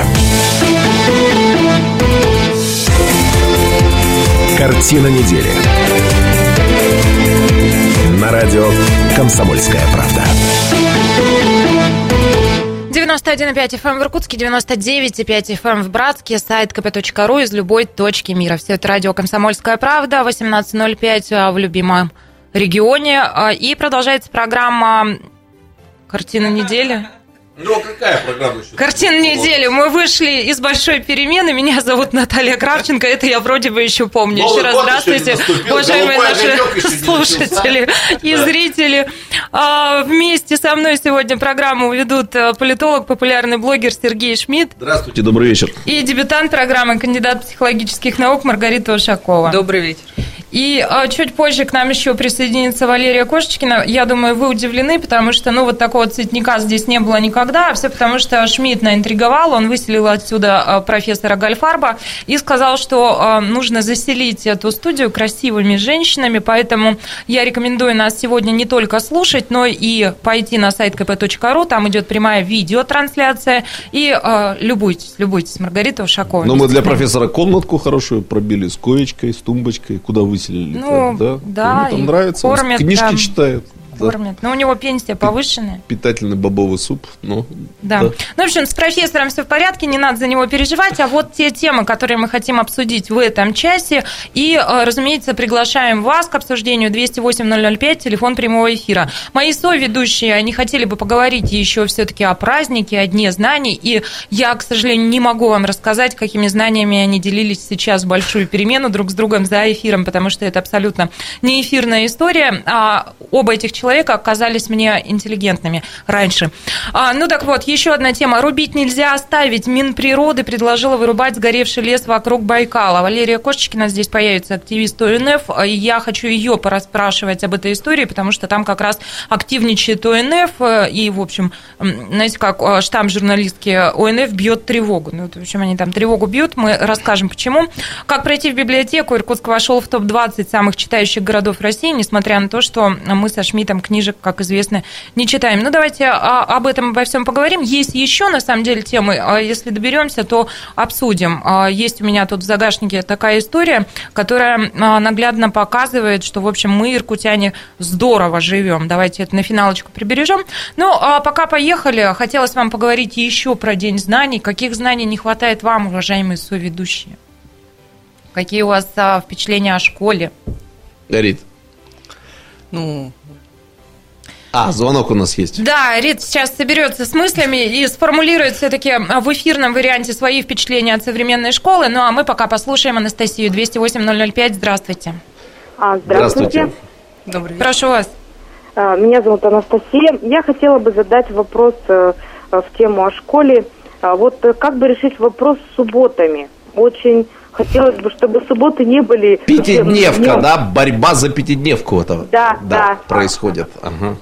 Картина недели. На радио «Комсомольская правда». 91,5 FM в Иркутске, 99,5 FM в Братске, сайт kp.ru из любой точки мира. Все это радио «Комсомольская правда», 18.05 в любимом регионе. А, И продолжается программа «Картина недели». Ну, а какая программа еще? Картина недели. Мы вышли из большой перемены. Меня зовут Наталья Кравченко. Это я вроде бы еще помню. Новый еще раз здравствуйте, уважаемые наши слушатели и Да. зрители. А, Вместе со мной сегодня программу ведут э, политолог, популярный блогер Сергей Шмидт Здравствуйте, добрый вечер. и дебютант программы, кандидат психологических наук Маргарита Ушакова. Добрый вечер. И а, чуть позже к нам еще присоединится Валерия Кошечкина. Я думаю, вы удивлены, потому что, ну, вот такого цветника здесь не было никогда, а все потому, что Шмидт наинтриговал, он выселил отсюда а, профессора Гальфарба и сказал, что а, нужно заселить эту студию красивыми женщинами, поэтому я рекомендую нас сегодня не только слушать, но и пойти на сайт kp.ru, там идет прямая видеотрансляция, и а, любуйтесь, любуйтесь, Маргарита Ушакова. Но мы для профессора комнатку хорошую пробили с коечкой, с тумбочкой. Куда выселили? Ну, да? да, Ему там нравится. кормят Книжки там. Да. Кормят. Но у него пенсия повышенная. Питательный бобовый суп. Ну, Да. Ну, в общем, с профессором все в порядке, не надо за него переживать. А вот те темы, которые мы хотим обсудить в этом часе. И, э, разумеется, приглашаем вас к обсуждению 208-005, телефон прямого эфира. Мои соведущие, они хотели бы поговорить еще все-таки о празднике, о Дне знаний. И я, к сожалению, не могу вам рассказать, какими знаниями они делились сейчас в большую перемену друг с другом за эфиром, потому что это абсолютно не эфирная история. А оба этих человека оказались мне интеллигентными раньше. А, ну так вот, еще одна тема. Рубить нельзя оставить. Минприроды предложила вырубать сгоревший лес вокруг Байкала. Валерия Кошечкина здесь появится, активист ОНФ. И я хочу ее порасспрашивать об этой истории, потому что там как раз активничает ОНФ. э, И, в общем, знаете, как э, штамп журналистки ОНФ бьет тревогу. Ну, в общем, они там тревогу бьют. Мы расскажем, почему. Как пройти в библиотеку? Иркутск вошел в топ-20 самых читающих городов России, несмотря на то, что мы со Шмидтом книжек, как известно, не читаем. Ну, давайте об этом обо всем поговорим. Есть еще, на самом деле, темы. А Если доберемся, то обсудим. А, Есть у меня тут в загашнике такая история, которая а, наглядно показывает, что, в общем, мы, иркутяне, здорово живем. Давайте это на финалочку прибережем. Ну, а пока поехали, хотелось вам поговорить еще про День знаний. Каких знаний не хватает вам, уважаемые соведущие? Какие у вас а, впечатления о школе? горит. Ну, А, звонок у нас есть. Да, Рит сейчас соберется с мыслями и сформулирует все-таки в эфирном варианте свои впечатления от современной школы. Ну а мы пока послушаем Анастасию 208-005. Здравствуйте. А, здравствуйте. добрый вечер. Прошу вас. А, Меня зовут Анастасия. Я хотела бы задать вопрос э, в тему о школе. А, Вот э, как бы решить вопрос с субботами? Очень хотелось бы, чтобы субботы не были... Пятидневка, днем. да? Борьба за пятидневку это. Да, да. происходит. Ага.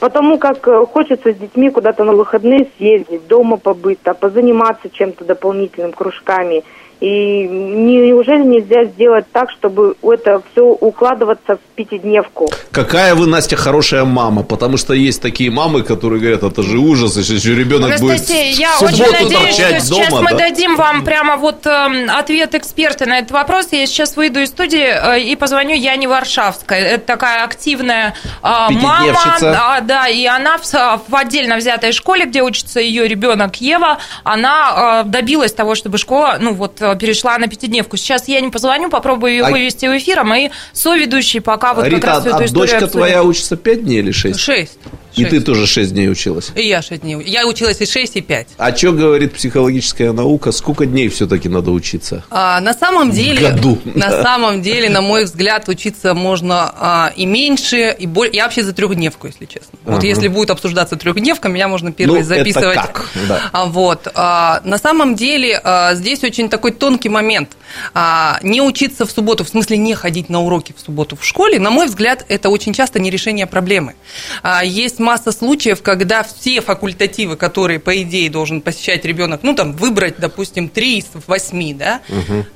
Потому как э, хочется с детьми куда-то на выходные съездить, дома побыть, а позаниматься чем-то дополнительным, кружками. И не- неужели нельзя сделать так, чтобы это все укладываться в пятидневку? Какая вы, Настя, хорошая мама, потому что есть такие мамы, которые говорят, это же ужас, если же ребенок будет Анастасия, в я субботу очень надеюсь, что торчать сейчас дома. мы да. дадим вам прямо вот эм, ответ эксперта на этот вопрос. Я сейчас выйду из студии э, и позвоню Яне Варшавской. Это такая активная э, мама. Да, да, и она в, с- в отдельно взятой школе, где учится ее ребенок Ева, она э, добилась того, чтобы школа, ну вот, э, перешла на пятидневку. Сейчас я не позвоню, попробую ее А- вывести в эфир, а мои соведущие пока вот как Рита, раз всю а эту историю дочка обсудят. твоя учится 5 дней или 6? Шесть. И ты тоже 6 дней училась. И я 6 дней. Я училась и 6, и 5. А что говорит психологическая наука? Сколько дней все-таки надо учиться? А, на самом деле, году. на самом деле, на мой взгляд, учиться можно а, и меньше, и больше. Я вообще за трехдневку, если честно. Вот Ага. если будет обсуждаться трехдневка, меня можно первой Ну, это записывать. как? Да. А, Вот. А, На самом деле а, здесь очень такой тонкий момент. А, Не учиться в субботу, в смысле не ходить на уроки в субботу в школе, на мой взгляд, это очень часто не решение проблемы. А, Есть масса случаев, когда все факультативы, которые, по идее, должен посещать ребенок, ну, там, выбрать, допустим, три из восьми, да,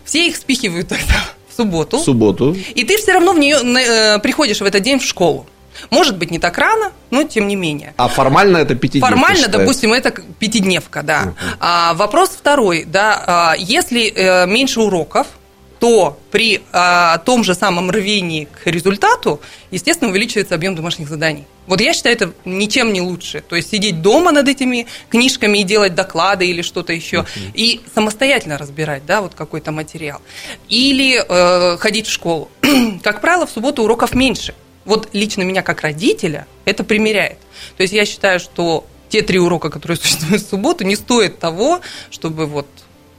все их спихивают тогда в субботу. В субботу. И ты все равно в нее э, приходишь в этот день в школу. Может быть, не так рано, но тем не менее. А формально это пятидневка Формально, считается? допустим, это пятидневка, да. А, вопрос второй, да, а, если э, меньше уроков, то при а, том же самом рвении к результату, естественно, увеличивается объем домашних заданий. Вот я считаю, это ничем не лучше. То есть сидеть дома над этими книжками и делать доклады или что-то еще, и самостоятельно разбирать, да, вот какой-то материал. Или э, ходить в школу. как правило, в субботу уроков меньше. Вот лично меня как родителя это примеряет. То есть я считаю, что те три урока, которые существуют в субботу, не стоят того, чтобы вот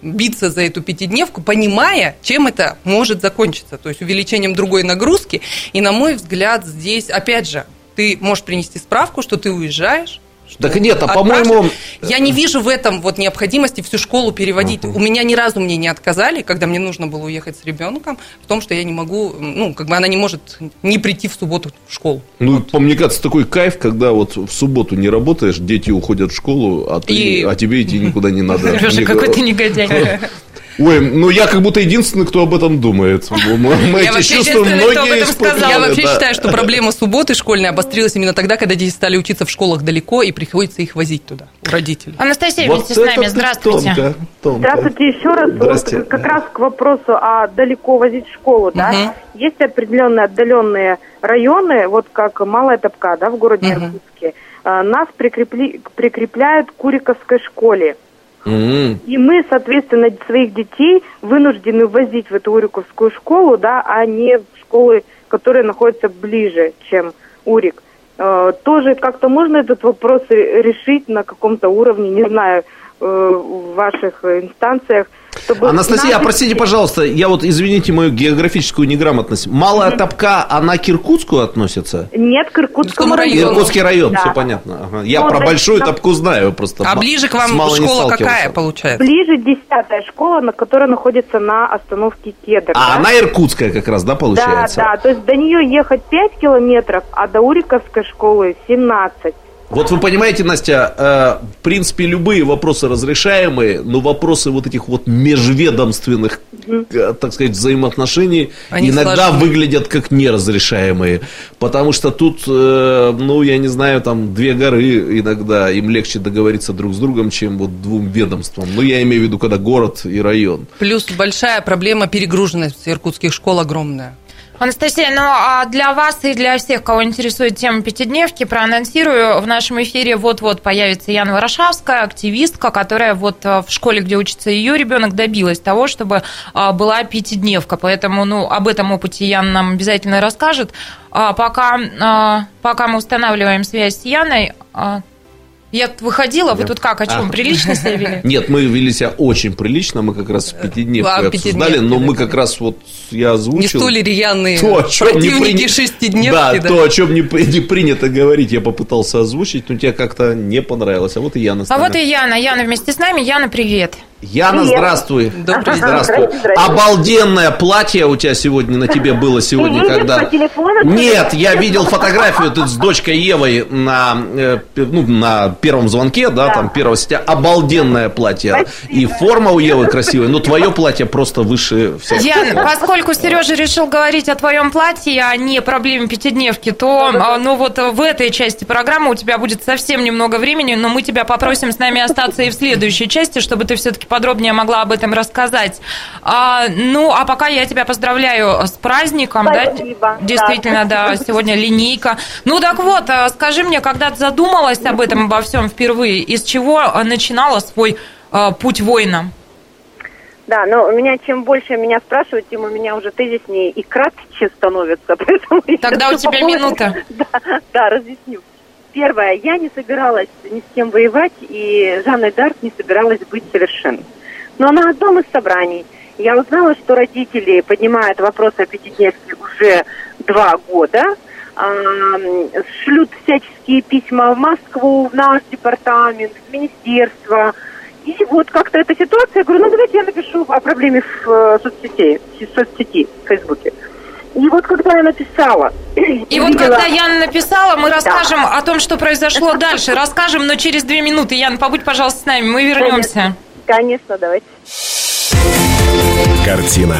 биться за эту пятидневку, понимая, чем это может закончиться, то есть увеличением другой нагрузки. И, на мой взгляд, здесь, опять же, ты можешь принести справку, что ты уезжаешь, так нет, а по-моему... Я не вижу в этом вот необходимости всю школу переводить. Uh-huh. У меня ни разу мне не отказали, когда мне нужно было уехать с ребенком, в том, что я не могу, ну, как бы она не может не прийти в субботу в школу. Ну, вот. по мне кажется, такой кайф, когда вот в субботу не работаешь, дети уходят в школу, а, ты, И... а тебе идти никуда не надо. Леша, какой ты негодяй. Ой, ну я как будто единственный, кто об этом думает. Мы я эти чувства многие испытали. Я вообще да. считаю, что проблема субботы школьной обострилась именно тогда, когда дети стали учиться в школах далеко, и приходится их возить туда, у родителей. Анастасия вот вместе с нами, здравствуйте. Тонко, тонко. Здравствуйте еще раз. Вот, как раз к вопросу о далеко возить в школу, да? Угу. Есть определенные отдаленные районы, вот как Малая Топка, да, в городе угу. Иркутске. А, нас прикрепли, прикрепляют к Куриковской школе. Mm-hmm. И мы, соответственно, своих детей вынуждены возить в эту Уриковскую школу, да, а не в школы, которые находятся ближе, чем Урик. Э, тоже как-то можно этот вопрос решить на каком-то уровне, не знаю, в ваших инстанциях, чтобы Анастасия, а простите, пожалуйста, я вот, извините мою географическую неграмотность. Малая mm Топка, она к Иркутску относится? Нет, к Иркутскому району. Иркутский район, да. все понятно. Ага. Я ну, про значит, Большую там... Топку знаю просто. А ближе к вам школа какая получается? Ближе десятая школа, на которая находится на остановке Кедр. А да? она иркутская как раз, да, получается? Да, да, то есть до нее ехать 5 километров, а до Уриковской школы 17. Вот вы понимаете, Настя, э, в принципе, любые вопросы разрешаемые, но вопросы вот этих вот межведомственных, э, так сказать, взаимоотношений Они иногда сложны. выглядят как неразрешаемые. Потому что тут, э, ну, я не знаю, там две горы иногда, им легче договориться друг с другом, чем вот двум ведомствам. Ну, я имею в виду, когда город и район. Плюс большая проблема перегруженности иркутских школ огромная. Анастасия, ну а для вас и для всех, кого интересует тема пятидневки, проанонсирую, в нашем эфире вот-вот появится Яна Ворошавская, активистка, которая вот э, в школе, где учится ее ребенок, добилась того, чтобы э, была пятидневка. Поэтому, ну, об этом опыте Яна нам обязательно расскажет. А пока, э, пока мы устанавливаем связь с Яной, я выходила, вы тут как, о чем, а. прилично себя вели? Нет, мы вели себя очень прилично, мы как раз пятидневку обсуждали, но мы как раз вот, я озвучил... Не столь рьяные то, о чем противники не шестидневки. Да, да, то, о чем не, не принято говорить, я попытался озвучить, но тебе как-то не понравилось. А вот и Яна. А вот и Яна. Яна вместе с нами. Яна, привет. Яна, Привет. здравствуй. Добрый здравствуй. Здравствуй, здравствуй. Обалденное платье у тебя сегодня на тебе было сегодня, Ты когда. По телефону, Нет, я видел фотографию ты с дочкой Евой на, э, ну, на первом звонке, да, да. там первого сетя. Обалденное платье. Спасибо. И форма у Евы красивая, но твое платье просто выше всех. Яна, поскольку Сережа решил говорить о твоем платье, а не проблеме пятидневки, то, а, ну вот в этой части программы у тебя будет совсем немного времени, но мы тебя попросим с нами остаться и в следующей части, чтобы ты все-таки подробнее могла об этом рассказать. А, ну, а пока я тебя поздравляю с праздником. Спасибо. Да? Действительно, да. да, сегодня линейка. Ну, так вот, а, скажи мне, когда ты задумалась об этом, обо всем впервые, из чего начинала свой а, путь воина? Да, но у меня чем больше меня спрашивают, тем у меня уже тезиснее и кратче становится. Тогда у тебя минута. Да, да, разъясню. Первое, я не собиралась ни с кем воевать, и Жанна Дарк не собиралась быть совершенной. Но на одном из собраний я узнала, что родители поднимают вопрос о пятидневке уже два года, шлют всяческие письма в Москву, в наш департамент, в министерство. И вот как-то эта ситуация, я говорю, ну давайте я напишу о проблеме в э, соцсети, в соцсети, в Фейсбуке. И вот когда я написала... И вот когда Яна написала, мы расскажем да. о том, что произошло дальше. Расскажем, но через две минуты. Яна, побудь, пожалуйста, с нами. Мы вернемся. Конечно, Конечно давайте. Картина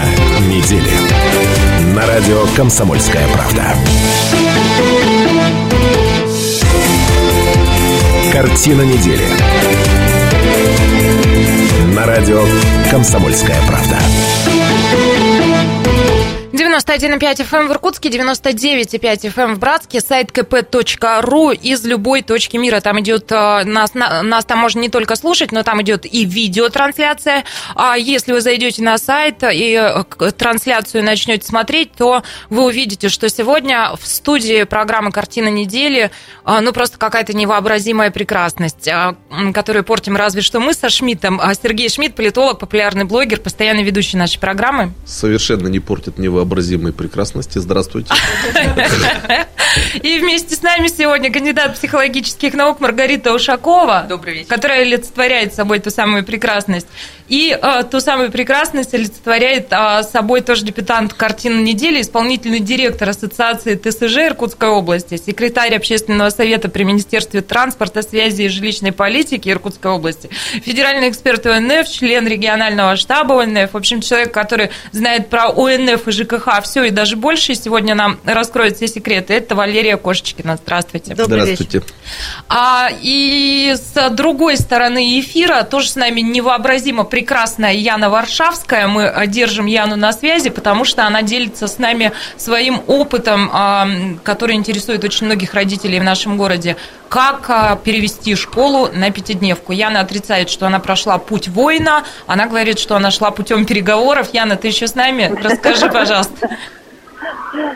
недели. На радио «Комсомольская правда». Картина недели. На радио «Комсомольская правда». 91,5 FM эм в Иркутске, 99,5 FM эм в Братске, сайт kp.ru из любой точки мира. Там идет, э, нас, нас там можно не только слушать, но там идет и видеотрансляция. А если вы зайдете на сайт и э, трансляцию начнете смотреть, то вы увидите, что сегодня в студии программы «Картина недели» э, ну просто какая-то невообразимая прекрасность, которую портим разве что мы со Шмидтом. А Сергей Шмидт, политолог, популярный блогер, постоянный ведущий нашей программы. Совершенно не портит невообразимая вообразимой прекрасности. Здравствуйте. И вместе с нами сегодня кандидат психологических наук Маргарита Ушакова. Добрый вечер. Которая олицетворяет собой ту самую прекрасность. И э, ту самую прекрасность олицетворяет э, собой тоже депутат картины недели, исполнительный директор Ассоциации ТСЖ Иркутской области, секретарь общественного совета при Министерстве транспорта, связи и жилищной политики Иркутской области, федеральный эксперт ОНФ, член регионального штаба ОНФ, в общем, человек, который знает про ОНФ и ЖКХ все и даже больше. Сегодня нам раскроет все секреты. Это Валерия Кошечкина. Здравствуйте. Добрый Здравствуйте. Вечер. А, и с другой стороны эфира тоже с нами невообразимо прекрасная Яна Варшавская. Мы держим Яну на связи, потому что она делится с нами своим опытом, а, который интересует очень многих родителей в нашем городе. Как а, перевести школу на пятидневку? Яна отрицает, что она прошла путь воина. Она говорит, что она шла путем переговоров. Яна, ты еще с нами? Расскажи, пожалуйста.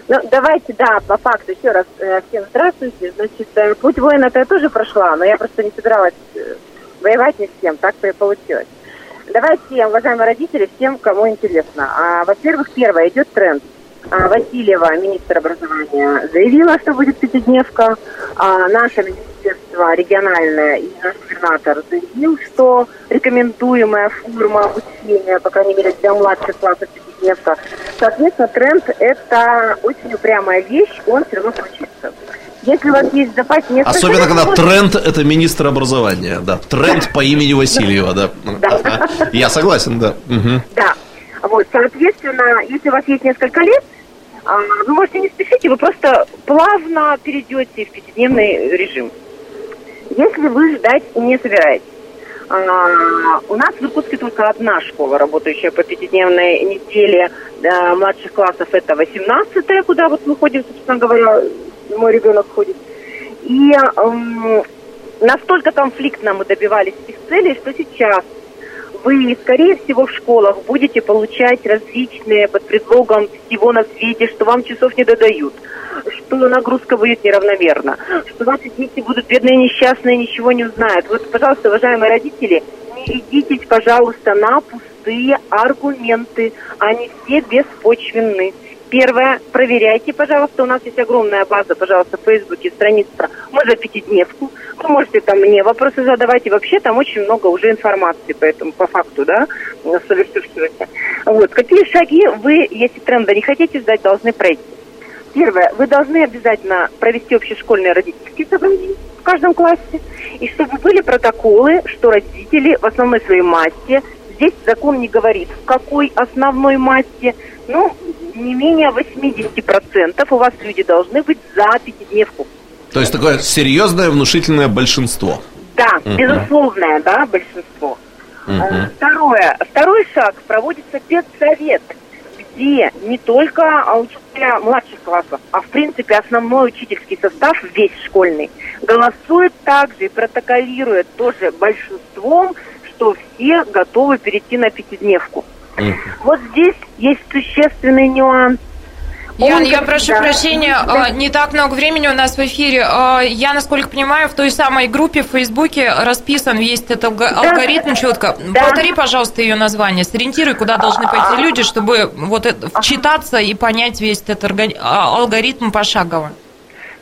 Ну, давайте, да, по факту еще раз э, всем здравствуйте. Значит, э, путь воина-то я тоже прошла, но я просто не собиралась э, воевать ни с кем, так-то и получилось. Давайте, уважаемые родители, всем, кому интересно. А, во-первых, первое, идет тренд. А, Васильева, министр образования, заявила, что будет пятидневка. А, наше министерство региональное и наш губернатор заявил, что рекомендуемая форма обучения, по крайней мере, для младших классов пятидневка. Соответственно, тренд – это очень упрямая вещь, он все равно случится. Если у вас есть в запасе несколько... Особенно, когда тренд – это министр образования, да. Тренд по имени Васильева, да. да. Я согласен, да. Да. Вот, соответственно, если у вас есть несколько лет, а, вы можете не спешите, вы просто плавно перейдете в пятидневный режим. Если вы ждать не собираетесь. А, у нас в Иркутске только одна школа, работающая по пятидневной неделе младших классов. Это 18-я, куда вот мы ходим, собственно говоря, мой ребенок ходит. И эм, настолько конфликтно мы добивались этих целей, что сейчас вы, скорее всего, в школах будете получать различные под предлогом всего на свете, что вам часов не додают, что нагрузка будет неравномерна, что ваши дети будут бедные, несчастные, ничего не узнают. Вот, пожалуйста, уважаемые родители, не ведитесь, пожалуйста, на пустые аргументы. Они все беспочвенны. Первое, проверяйте, пожалуйста, у нас есть огромная база, пожалуйста, в Фейсбуке, страница «Мы за пятидневку». Вы можете там мне вопросы задавать, и вообще там очень много уже информации, поэтому по факту, да, совершившегося. Вот, какие шаги вы, если тренда не хотите сдать, должны пройти? Первое, вы должны обязательно провести общешкольные родительские собрания в каждом классе, и чтобы были протоколы, что родители в основной своей массе, здесь закон не говорит, в какой основной массе, ну, не менее 80% у вас люди должны быть за пятидневку. То есть такое серьезное внушительное большинство. Да, угу. безусловное, да, большинство. Угу. Второе. Второй шаг проводится педсовет, где не только учителя младших классов, а в принципе основной учительский состав, весь школьный, голосует также и протоколирует тоже большинством, что все готовы перейти на пятидневку. Вот здесь есть существенный нюанс. Ян, я прошу да. прощения, да. не так много времени у нас в эфире. А, я, насколько понимаю, в той самой группе в Фейсбуке расписан весь этот алгоритм да. четко. Да. Повтори, пожалуйста, ее название. Сориентируй, куда должны пойти люди, чтобы вот это, вчитаться и понять весь этот а, алгоритм пошагово.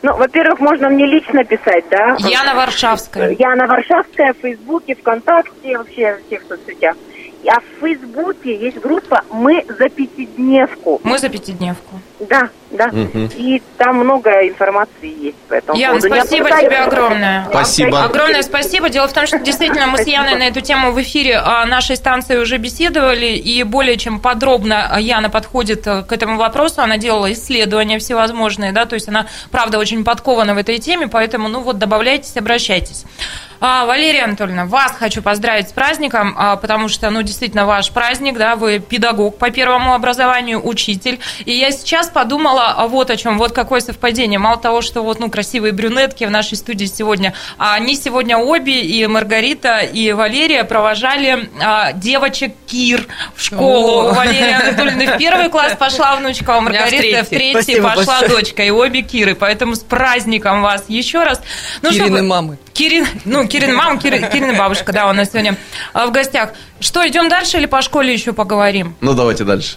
Ну, во-первых, можно мне лично писать, да? Яна Варшавская. Яна Варшавская в Фейсбуке, ВКонтакте, вообще в всех соцсетях. А в Фейсбуке есть группа «Мы за пятидневку». «Мы за пятидневку». Да, да. Угу. И там много информации есть по этому Ян, поводу. спасибо тебе огромное. Спасибо. Огромное спасибо. Дело в том, что действительно мы с Яной на эту тему в эфире а, нашей станции уже беседовали, и более чем подробно Яна подходит э, к этому вопросу. Она делала исследования всевозможные, да, то есть она, правда, очень подкована в этой теме, поэтому, ну вот, добавляйтесь, обращайтесь. А, Валерия Анатольевна, вас хочу поздравить с праздником, а, потому что, ну, действительно, ваш праздник, да, вы педагог по первому образованию, учитель. И я сейчас подумала вот о чем, вот какое совпадение. Мало того, что вот, ну, красивые брюнетки в нашей студии сегодня, а они сегодня обе, и Маргарита, и Валерия провожали а, девочек Кир в школу. О. Валерия Анатольевна в первый класс пошла внучка, а Маргарита в третий, в третий пошла большое. дочка, и обе Киры. Поэтому с праздником вас еще раз. Ну, Кирины чтобы... мамы. Кирин, ну, Кирин мама, Кирин, Кирина бабушка, да, у нас сегодня в гостях. Что, идем дальше или по школе еще поговорим? Ну, давайте дальше.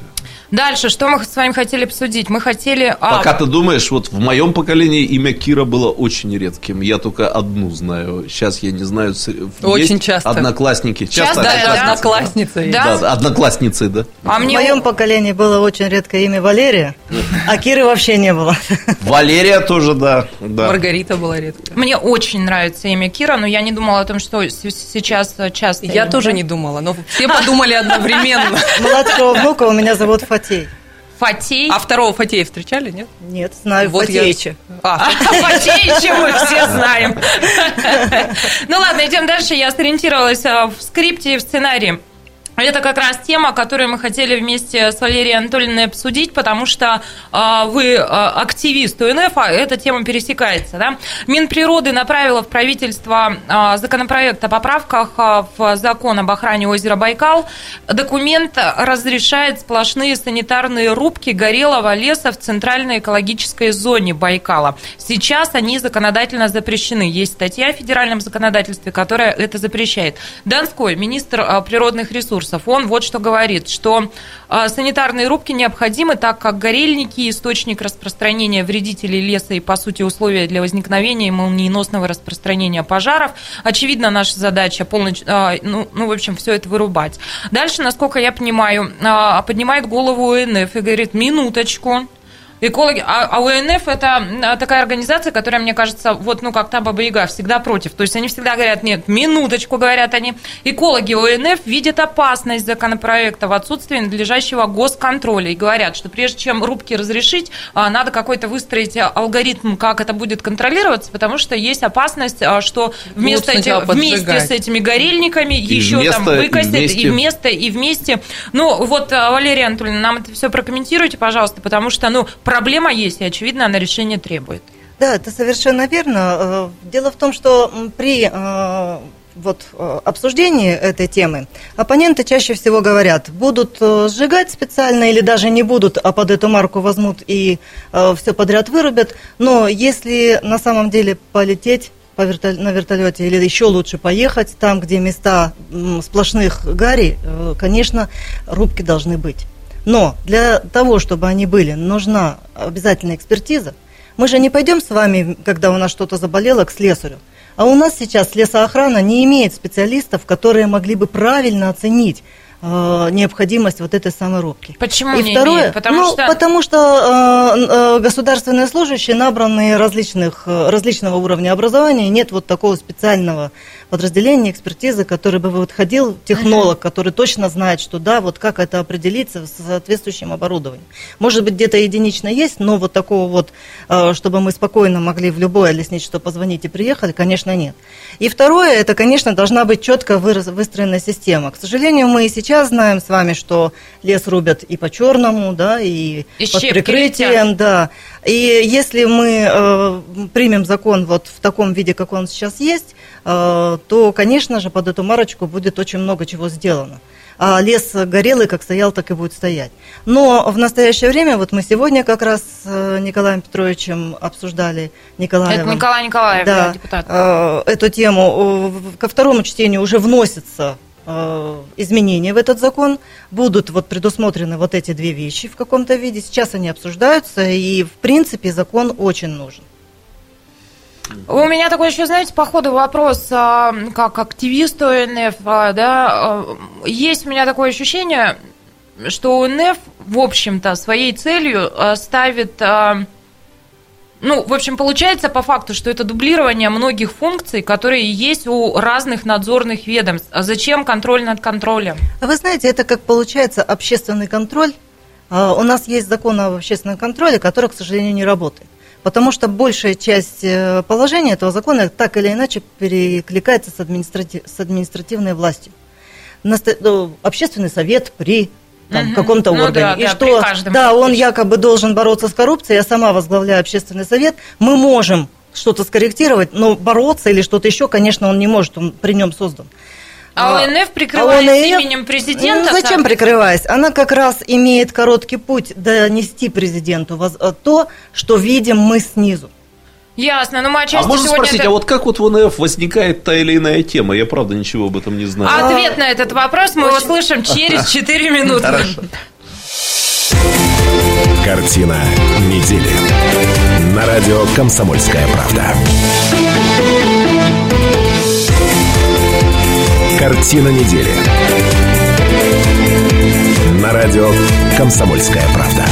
Дальше, что мы с вами хотели обсудить? Мы хотели... А... Пока ты думаешь, вот в моем поколении имя Кира было очень редким. Я только одну знаю. Сейчас я не знаю. Очень Есть часто. Одноклассники. Часто, часто да, одноклассницы. Да? да, одноклассницы, да. А мне... В моем поколении было очень редкое имя Валерия, а Киры вообще не было. Валерия тоже, да. да. Маргарита была редкая. Мне очень нравится имя Кира, но я не думала о том, что сейчас часто. Я тоже не думала, но все подумали одновременно. Младшего внука у меня зовут Фатима. Фатей. Фатей. А второго Фатея встречали, нет? Нет, знаю вот Фатеича. Я... А, Фатеича мы все знаем. Ну ладно, идем дальше. Я сориентировалась а, в скрипте и в сценарии. Это как раз тема, которую мы хотели вместе с Валерией Анатольевной обсудить, потому что э, вы э, активист УНФ, а эта тема пересекается. Да? Минприроды направила в правительство э, законопроект о поправках в закон об охране озера Байкал. Документ разрешает сплошные санитарные рубки горелого леса в центральной экологической зоне Байкала. Сейчас они законодательно запрещены. Есть статья в федеральном законодательстве, которая это запрещает. Донской министр природных ресурсов ресурсов. Он вот что говорит, что а, санитарные рубки необходимы, так как горельники – источник распространения вредителей леса и, по сути, условия для возникновения молниеносного распространения пожаров. Очевидно, наша задача полностью, а, ну, ну, в общем, все это вырубать. Дальше, насколько я понимаю, а, поднимает голову ОНФ и говорит, минуточку, Экологи, а, а УНФ это такая организация, которая, мне кажется, вот, ну, как та Баба Яга, всегда против. То есть они всегда говорят, нет, минуточку, говорят они. Экологи УНФ видят опасность законопроекта в отсутствии надлежащего госконтроля и говорят, что прежде чем рубки разрешить, а, надо какой-то выстроить алгоритм, как это будет контролироваться, потому что есть опасность, а, что вместо этих, вместе с этими горельниками и еще вместо, там выкосят, и вместе... и вместе, и вместе. Ну, вот, Валерия Анатольевна, нам это все прокомментируйте, пожалуйста, потому что, ну, проблема есть, и, очевидно, она решение требует. Да, это совершенно верно. Э, дело в том, что при э, вот, э, обсуждении этой темы оппоненты чаще всего говорят, будут сжигать специально или даже не будут, а под эту марку возьмут и все подряд вырубят. Но если на самом деле полететь по вертол- на вертолете или еще лучше поехать там, где места сплошных гарей, конечно, рубки должны быть. Но для того, чтобы они были, нужна обязательная экспертиза. Мы же не пойдем с вами, когда у нас что-то заболело, к слесарю. А у нас сейчас лесоохрана не имеет специалистов, которые могли бы правильно оценить э, необходимость вот этой самой рубки. Почему и не второе, имеет? Потому ну, что, потому что э, э, государственные служащие, набранные различных, э, различного уровня образования, нет вот такого специального подразделение экспертизы, который бы выходил технолог, uh-huh. который точно знает, что да, вот как это определиться с соответствующим оборудованием. Может быть, где-то единично есть, но вот такого вот, э, чтобы мы спокойно могли в любое лесничество позвонить и приехали, конечно, нет. И второе, это, конечно, должна быть четко выстроенная система. К сожалению, мы и сейчас знаем с вами, что лес рубят и по черному, да, и, и под прикрытием, да. И если мы э, примем закон вот в таком виде, как он сейчас есть, э, то, конечно же, под эту марочку будет очень много чего сделано. А лес горелый как стоял, так и будет стоять. Но в настоящее время, вот мы сегодня как раз с Николаем Петровичем обсуждали, Николаевым, Это Николай Николаев, да, да депутат. Э, эту тему. Ко второму чтению уже вносится э, изменения в этот закон. Будут вот предусмотрены вот эти две вещи в каком-то виде. Сейчас они обсуждаются, и в принципе закон очень нужен. У меня такой еще, знаете, по ходу вопрос, а, как активисту ОНФ, а, да, а, есть у меня такое ощущение, что ОНФ, в общем-то, своей целью ставит, ну, в общем, получается по факту, что это дублирование многих функций, которые есть у разных надзорных ведомств. А зачем контроль над контролем? Вы знаете, это как получается общественный контроль. У нас есть закон об общественном контроле, который, к сожалению, не работает. Потому что большая часть э, положения этого закона так или иначе перекликается с, административ, с административной властью. Ну, общественный совет при там, угу. каком-то ну, органе. Да, и да, что, да, он якобы должен бороться с коррупцией, я сама возглавляю общественный совет, мы можем что-то скорректировать, но бороться или что-то еще, конечно, он не может, он при нем создан. А, а ОНФ, прикрываясь а ОНФ, именем президента... Ну, зачем прикрываясь? Она как раз имеет короткий путь донести президенту то, что видим мы снизу. Ясно, ну мы отчасти А можно спросить, это... а вот как вот в ОНФ возникает та или иная тема? Я правда ничего об этом не знаю. А ответ на этот вопрос мы Очень... услышим через 4 минуты. Хорошо. Картина недели. На радио «Комсомольская правда». Картина недели. На радио «Комсомольская правда».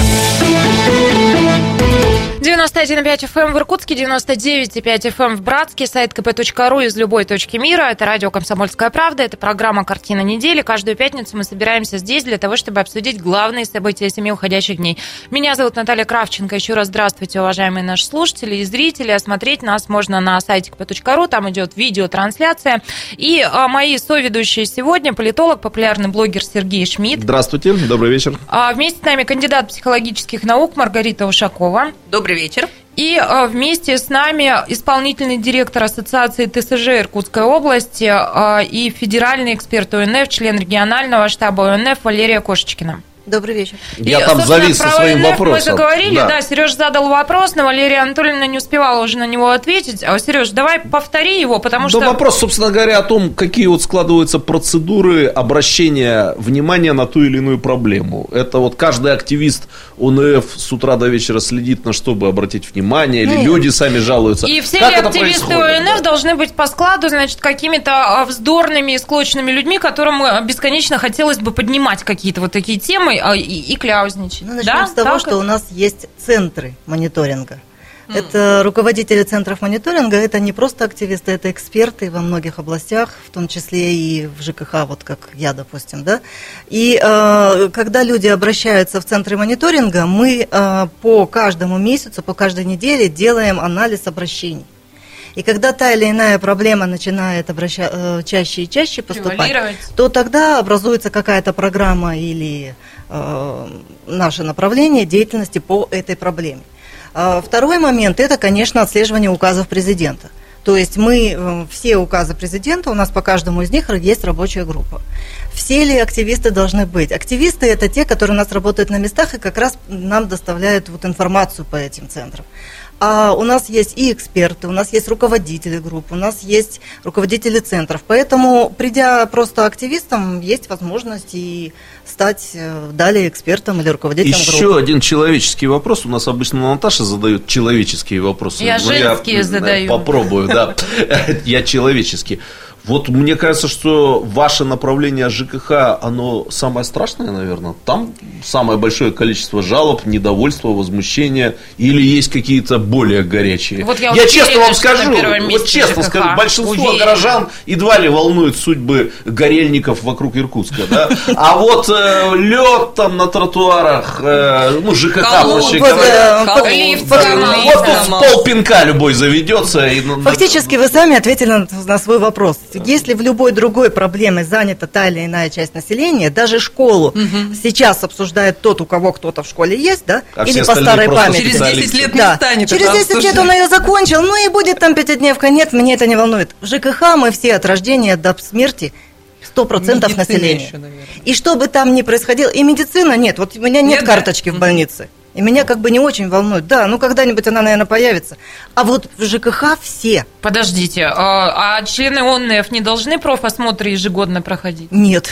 91,5 FM в Иркутске, 99,5 FM в Братске, сайт kp.ru из любой точки мира. Это радио «Комсомольская правда», это программа «Картина недели». Каждую пятницу мы собираемся здесь для того, чтобы обсудить главные события семи уходящих дней. Меня зовут Наталья Кравченко. Еще раз здравствуйте, уважаемые наши слушатели и зрители. Осмотреть нас можно на сайте kp.ru, там идет видеотрансляция. И а, мои соведущие сегодня политолог, популярный блогер Сергей Шмидт. Здравствуйте, добрый вечер. А, вместе с нами кандидат психологических наук Маргарита Ушакова. Добрый вечер. И а, вместе с нами исполнительный директор Ассоциации ТСЖ Иркутской области а, и федеральный эксперт ОНФ, член регионального штаба ОНФ Валерия Кошечкина. Добрый вечер. Я и, там завис со своим вопросом. Мы заговорили, да. да, Сереж задал вопрос, но Валерия Анатольевна не успевала уже на него ответить. А, Сереж, давай повтори его, потому да, что... вопрос, собственно говоря, о том, какие вот складываются процедуры обращения внимания на ту или иную проблему. Это вот каждый активист ОНФ с утра до вечера следит на чтобы обратить внимание, или Нет. люди сами жалуются. И все как активисты ОНФ должны быть по складу, значит, какими-то а, вздорными и склочными людьми, которым э, бесконечно хотелось бы поднимать какие-то вот такие темы, а, и, и кляузничать. Ну, начнем да? с того, так что это? у нас есть центры мониторинга. Mm. Это руководители центров мониторинга, это не просто активисты, это эксперты во многих областях, в том числе и в ЖКХ, вот как я, допустим, да. И э, когда люди обращаются в центры мониторинга, мы э, по каждому месяцу, по каждой неделе делаем анализ обращений. И когда та или иная проблема начинает обраща... Э, чаще и чаще поступать, то тогда образуется какая-то программа или э, наше направление деятельности по этой проблеме. А второй момент – это, конечно, отслеживание указов президента. То есть мы, э, все указы президента, у нас по каждому из них есть рабочая группа. Все ли активисты должны быть? Активисты – это те, которые у нас работают на местах и как раз нам доставляют вот информацию по этим центрам. А у нас есть и эксперты, у нас есть руководители групп, у нас есть руководители центров. Поэтому, придя просто активистом, есть возможность и стать э, далее экспертом или руководителем Еще группы. один человеческий вопрос. У нас обычно Наташа задает человеческие вопросы. Я Но женские я задаю. Попробую, да. Я человеческий. Вот мне кажется, что ваше направление ЖКХ, оно самое страшное, наверное. Там самое большое количество жалоб, недовольства, возмущения. Или есть какие-то более горячие. Вот я, я честно вам скажу, вот честно ЖКХ. скажу, большинство Уверена. горожан едва ли волнуют судьбы горельников вокруг Иркутска. Да? А вот э, лед там на тротуарах, э, ну, ЖКХ, проще говоря. Вот тут пол пинка любой заведется. Фактически вы сами ответили на свой вопрос если в любой другой проблеме занята та или иная часть населения, даже школу угу. сейчас обсуждает тот, у кого кто-то в школе есть, да, а или по старой памяти. Через 10 лет не да. станет. Через 10 лет он ее закончил, ну и будет там пятидневка. Нет, мне это не волнует. В ЖКХ мы все от рождения до смерти 100% населения. Еще, и что бы там ни происходило, и медицина нет, вот у меня нет, нет карточки да? в больнице. И меня как бы не очень волнует. Да, ну когда-нибудь она, наверное, появится. А вот в ЖКХ все. Подождите, а, а члены ОНФ не должны профосмотры ежегодно проходить? Нет.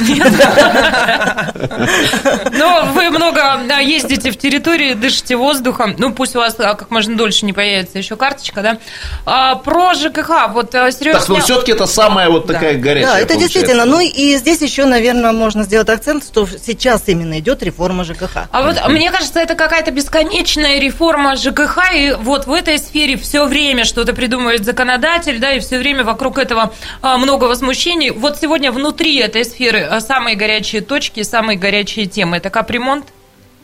Но вы много ездите в территории, дышите воздухом. Ну, пусть у вас а, как можно дольше не появится еще карточка, да? А, про ЖКХ, вот серьезно. Так, но все-таки это самая вот такая горячая. Да, это действительно. Ну и здесь еще, наверное, можно сделать акцент, что сейчас именно идет реформа ЖКХ. А вот мне кажется, это какая-то бесконечная реформа ЖКХ, и вот в этой сфере все время что-то придумывает законодатель, да, и все время вокруг этого а, много возмущений. Вот сегодня внутри этой сферы а, самые горячие точки, самые горячие темы. Это капремонт?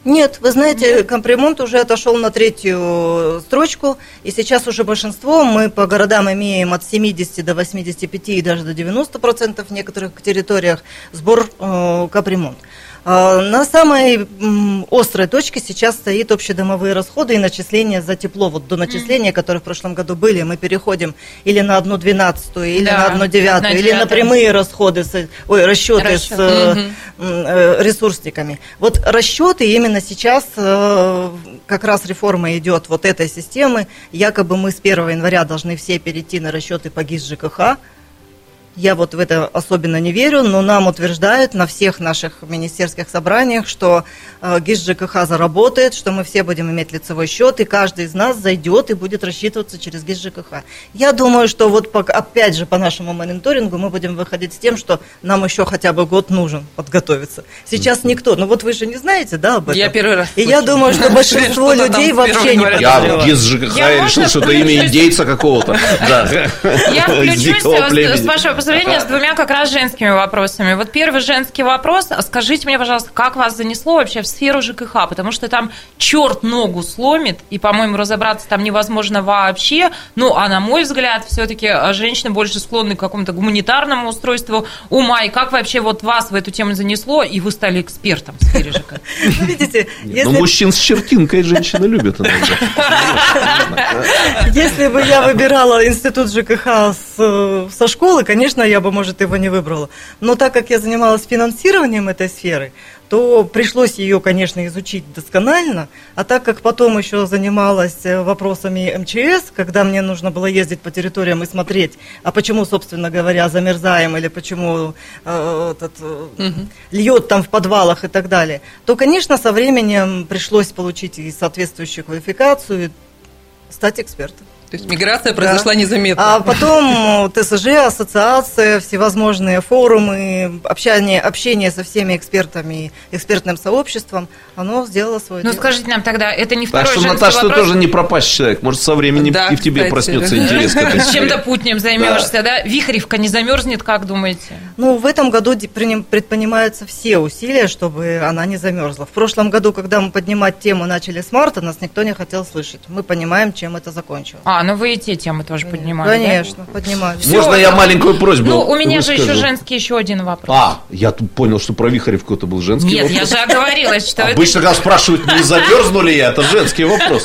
Нет, вы знаете, капремонт уже отошел на третью строчку, и сейчас уже большинство, мы по городам имеем от 70 до 85 и даже до 90 процентов в некоторых территориях сбор э, капремонт. А, на самой острой точке сейчас стоит общедомовые расходы и начисления за тепло. Вот до начисления, которые в прошлом году были, мы переходим или на одну двенадцатую, или да, на одну девятую, или на прямые расходы, с, ой, расчеты Расчет. с угу. ресурсниками. Вот расчеты именно сейчас э, как раз реформа идет вот этой системы. Якобы мы с 1 января должны все перейти на расчеты по ГИС ЖКХ. Я вот в это особенно не верю, но нам утверждают на всех наших министерских собраниях, что э, ГИС ЖКХ заработает, что мы все будем иметь лицевой счет, и каждый из нас зайдет и будет рассчитываться через ГИС ЖКХ. Я думаю, что вот опять же по нашему мониторингу мы будем выходить с тем, что нам еще хотя бы год нужен подготовиться. Сейчас никто, ну вот вы же не знаете, да, об этом? Я первый раз. И я думаю, что большинство людей вообще не Я ГИС ЖКХ решил, что это имя индейца какого-то. Я включусь, с вашего позволения, с двумя как раз женскими вопросами. Вот первый женский вопрос. Скажите мне, пожалуйста, как вас занесло вообще в сферу ЖКХ? Потому что там черт ногу сломит, и, по-моему, разобраться там невозможно вообще. Ну, а на мой взгляд, все-таки а, женщины больше склонны к какому-то гуманитарному устройству ума. И как вообще вот вас в эту тему занесло, и вы стали экспертом в сфере ЖКХ? Ну, видите, если... мужчин с чертинкой женщины любят Если бы я выбирала институт ЖКХ со школы, конечно, я бы, может, его не выбрала. Но так как я занималась финансированием этой сферы, то пришлось ее, конечно, изучить досконально. А так как потом еще занималась э, вопросами МЧС, когда мне нужно было ездить по территориям и смотреть, а почему, собственно говоря, замерзаем или почему э, этот, угу. льет там в подвалах и так далее, то, конечно, со временем пришлось получить и соответствующую квалификацию, и стать экспертом. То есть миграция произошла да. незаметно. А потом ТСЖ, ассоциация, всевозможные форумы, общение, общение со всеми экспертами, экспертным сообществом, оно сделало свое Ну, дело. скажите нам тогда, это не второй Так что, Наташа, вопрос? ты тоже не пропащий человек. Может, со временем да, и в тебе кстати. проснется интерес к этой Чем-то путнем займешься, да? Вихревка не замерзнет, как думаете? Ну, в этом году предпринимаются все усилия, чтобы она не замерзла. В прошлом году, когда мы поднимать тему начали с марта, нас никто не хотел слышать. Мы понимаем, чем это закончилось. А, ну вы и те темы тоже поднимаете. Конечно, да? поднимаю. Все, Можно я маленькую просьбу? Ну, у меня выскажу? же еще женский еще один вопрос. А, я тут понял, что про Вихаревку это был женский Нет, вопрос. я же оговорилась, что Обычно, когда спрашивают, не замерзну ли я, это женский вопрос.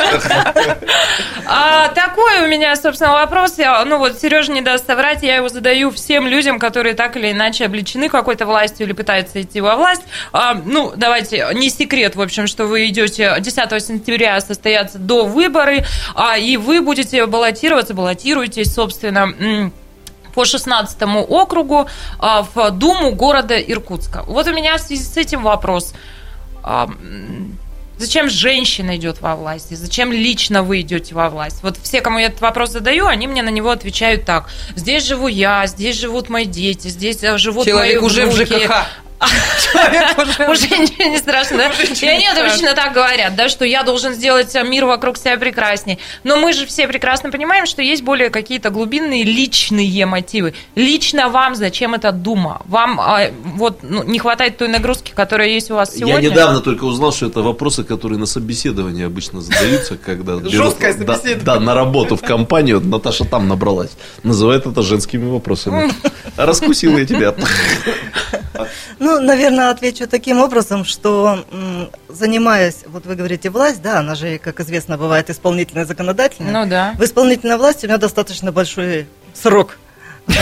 А, такой у меня, собственно, вопрос. Я, ну вот Сережа не даст соврать, я его задаю всем людям, которые так или иначе обличены какой-то властью или пытаются идти во власть. А, ну, давайте, не секрет, в общем, что вы идете 10 сентября состоятся до выборы, а, и вы будете баллотироваться, баллотируетесь, собственно, по 16 округу а, в Думу города Иркутска. Вот у меня в связи с этим вопрос. А, зачем женщина идет во власть? Зачем лично вы идете во власть? Вот все, кому я этот вопрос задаю, они мне на него отвечают так. Здесь живу я, здесь живут мои дети, здесь живут Человек мои уже внуки. в ЖКХ. Уже ничего не страшно, да? И они обычно так говорят, да, что я должен сделать мир вокруг себя прекрасней. Но мы же все прекрасно понимаем, что есть более какие-то глубинные личные мотивы. Лично вам зачем эта дума? Вам а, вот ну, не хватает той нагрузки, которая есть у вас сегодня? Я недавно только узнал, что это вопросы, которые на собеседовании обычно задаются, когда берут да, на работу в компанию. Наташа там набралась. Называют это женскими вопросами. Раскусила я тебя. Ну, наверное, отвечу таким образом, что занимаясь, вот вы говорите, власть, да, она же, как известно, бывает исполнительная законодательная. Ну да. В исполнительной власти у меня достаточно большой срок.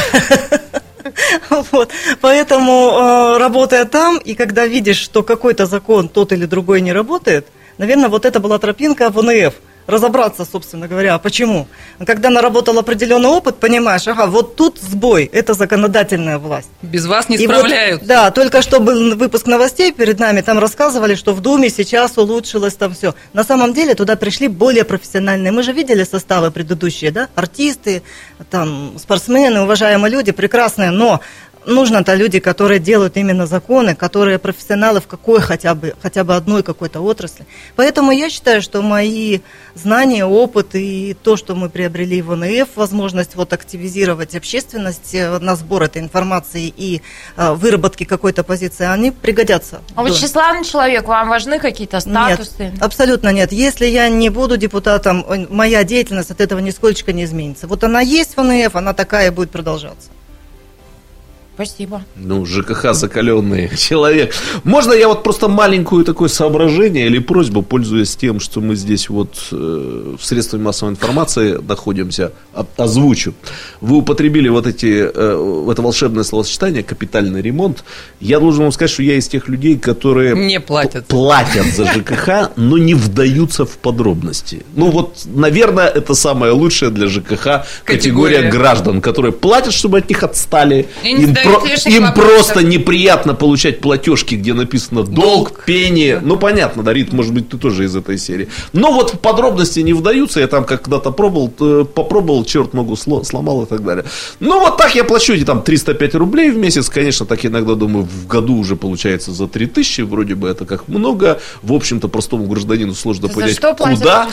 Вот. Поэтому, э, работая там, и когда видишь, что какой-то закон, тот или другой не работает, наверное, вот это была тропинка в ОНФ – разобраться, собственно говоря, а почему. Когда наработал определенный опыт, понимаешь, ага, вот тут сбой, это законодательная власть. Без вас не справляются. Вот, да, только что был выпуск новостей перед нами, там рассказывали, что в Думе сейчас улучшилось там все. На самом деле туда пришли более профессиональные. Мы же видели составы предыдущие, да, артисты, там, спортсмены, уважаемые люди, прекрасные, но нужно-то люди, которые делают именно законы, которые профессионалы в какой хотя бы, хотя бы одной какой-то отрасли. Поэтому я считаю, что мои знания, опыт и то, что мы приобрели в ОНФ, возможность вот активизировать общественность э, на сбор этой информации и а, выработки какой-то позиции, они пригодятся. А вот тщеславный человек, вам важны какие-то статусы? Нет, абсолютно нет. Если я не буду депутатом, моя деятельность от этого нисколько не изменится. Вот она есть в ОНФ, она такая будет продолжаться. Спасибо. Ну, ЖКХ закаленный человек. Можно я вот просто маленькую такое соображение или просьбу, пользуясь тем, что мы здесь вот э, в средствах массовой информации находимся, озвучу. Вы употребили вот эти, э, это волшебное словосочетание «капитальный ремонт». Я должен вам сказать, что я из тех людей, которые... Не платят. Платят за ЖКХ, но не вдаются в подробности. Ну вот, наверное, это самая лучшая для ЖКХ категория, категория граждан, которые платят, чтобы от них отстали. Им про, им просто неприятно получать платежки, где написано долг, долг. пение. Ну, понятно, Дарит, может быть, ты тоже из этой серии. Но вот в подробности не вдаются. Я там когда-то пробовал, э, попробовал, черт ногу сломал и так далее. Ну, вот так я плачу эти там 305 рублей в месяц. Конечно, так иногда думаю, в году уже получается за 3000. Вроде бы это как много. В общем-то, простому гражданину сложно за понять, куда.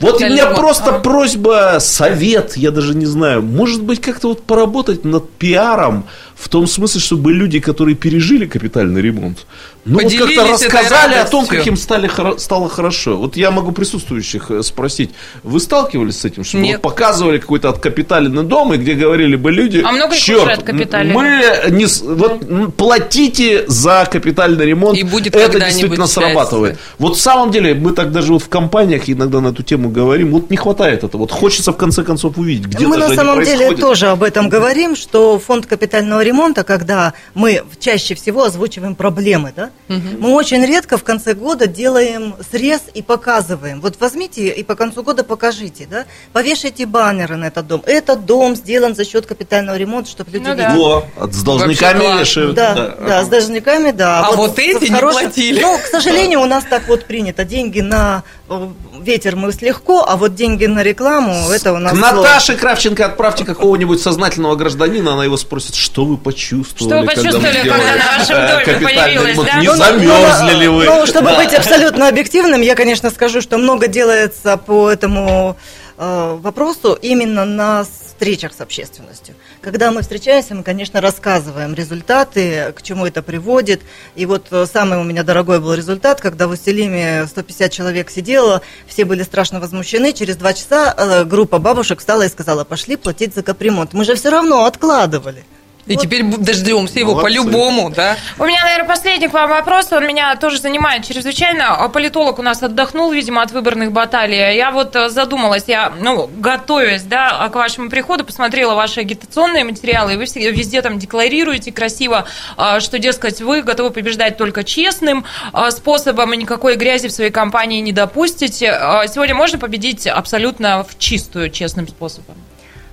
Вот у меня просто а? просьба, совет, я даже не знаю. Может быть, как-то вот поработать над пиаром в том смысле, чтобы люди, которые пережили капитальный ремонт, ну вот как-то рассказали о том, как им стали, стало хорошо. Вот я могу присутствующих э, спросить, вы сталкивались с этим, что Нет. вы показывали какой-то откапиталенный дом, и где говорили бы люди, а много черт, мы не, вот, платите за капитальный ремонт, и будет это действительно срабатывает. Вот в самом деле, мы так даже вот в компаниях иногда на эту тему говорим, вот не хватает этого, вот хочется в конце концов увидеть, где Мы на самом деле тоже об этом говорим, что фонд капитального ремонта, когда мы чаще всего озвучиваем проблемы, да, Угу. Мы очень редко в конце года делаем срез и показываем. Вот возьмите и по концу года покажите, да, повешайте баннеры на этот дом. Этот дом сделан за счет капитального ремонта, чтобы люди ну, да. видели. Во, с должниками вешают. Да, да, да, с должниками, да. А вот, вот эти хорошим... не платили. Ну, к сожалению, у нас так вот принято. Деньги на э, ветер мы легко, а вот деньги на рекламу, это у нас К Наташе Кравченко отправьте какого-нибудь сознательного гражданина, она его спросит, что вы почувствовали, что вы почувствовали, когда, когда на вашем э, доме появилась, да? Не замерзли ли вы? Ну, чтобы быть абсолютно объективным, я, конечно, скажу, что много делается по этому э, вопросу именно на встречах с общественностью. Когда мы встречаемся, мы, конечно, рассказываем результаты, к чему это приводит. И вот э, самый у меня дорогой был результат, когда в Уселиме 150 человек сидело, все были страшно возмущены. Через два часа э, группа бабушек встала и сказала, пошли платить за капремонт. Мы же все равно откладывали. И вот. теперь дождемся его по-любому, да? У меня, наверное, последний к вам вопрос. Он меня тоже занимает чрезвычайно. А политолог у нас отдохнул, видимо, от выборных баталий. Я вот э, задумалась, я, ну, готовясь, да, к вашему приходу, посмотрела ваши агитационные материалы, и вы везде там декларируете красиво, а, что, дескать, вы готовы побеждать только честным а, способом, и никакой грязи в своей компании не допустите. Сегодня можно победить абсолютно в чистую, честным способом?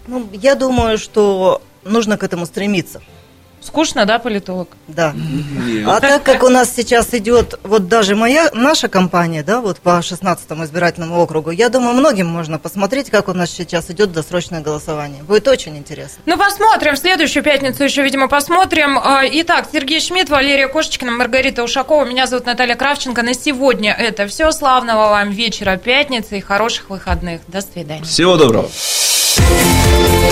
Ну, я думаю, что нужно к этому стремиться. Скучно, да, политолог? Да. Нет. А так как у нас сейчас идет, вот даже моя, наша компания, да, вот по 16-му избирательному округу, я думаю, многим можно посмотреть, как у нас сейчас идет досрочное голосование. Будет очень интересно. Ну, посмотрим. В следующую пятницу еще, видимо, посмотрим. А, итак, Сергей Шмидт, Валерия Кошечкина, Маргарита Ушакова. Меня зовут Наталья Кравченко. На сегодня это все. Славного вам вечера пятницы и хороших выходных. До свидания. Всего доброго.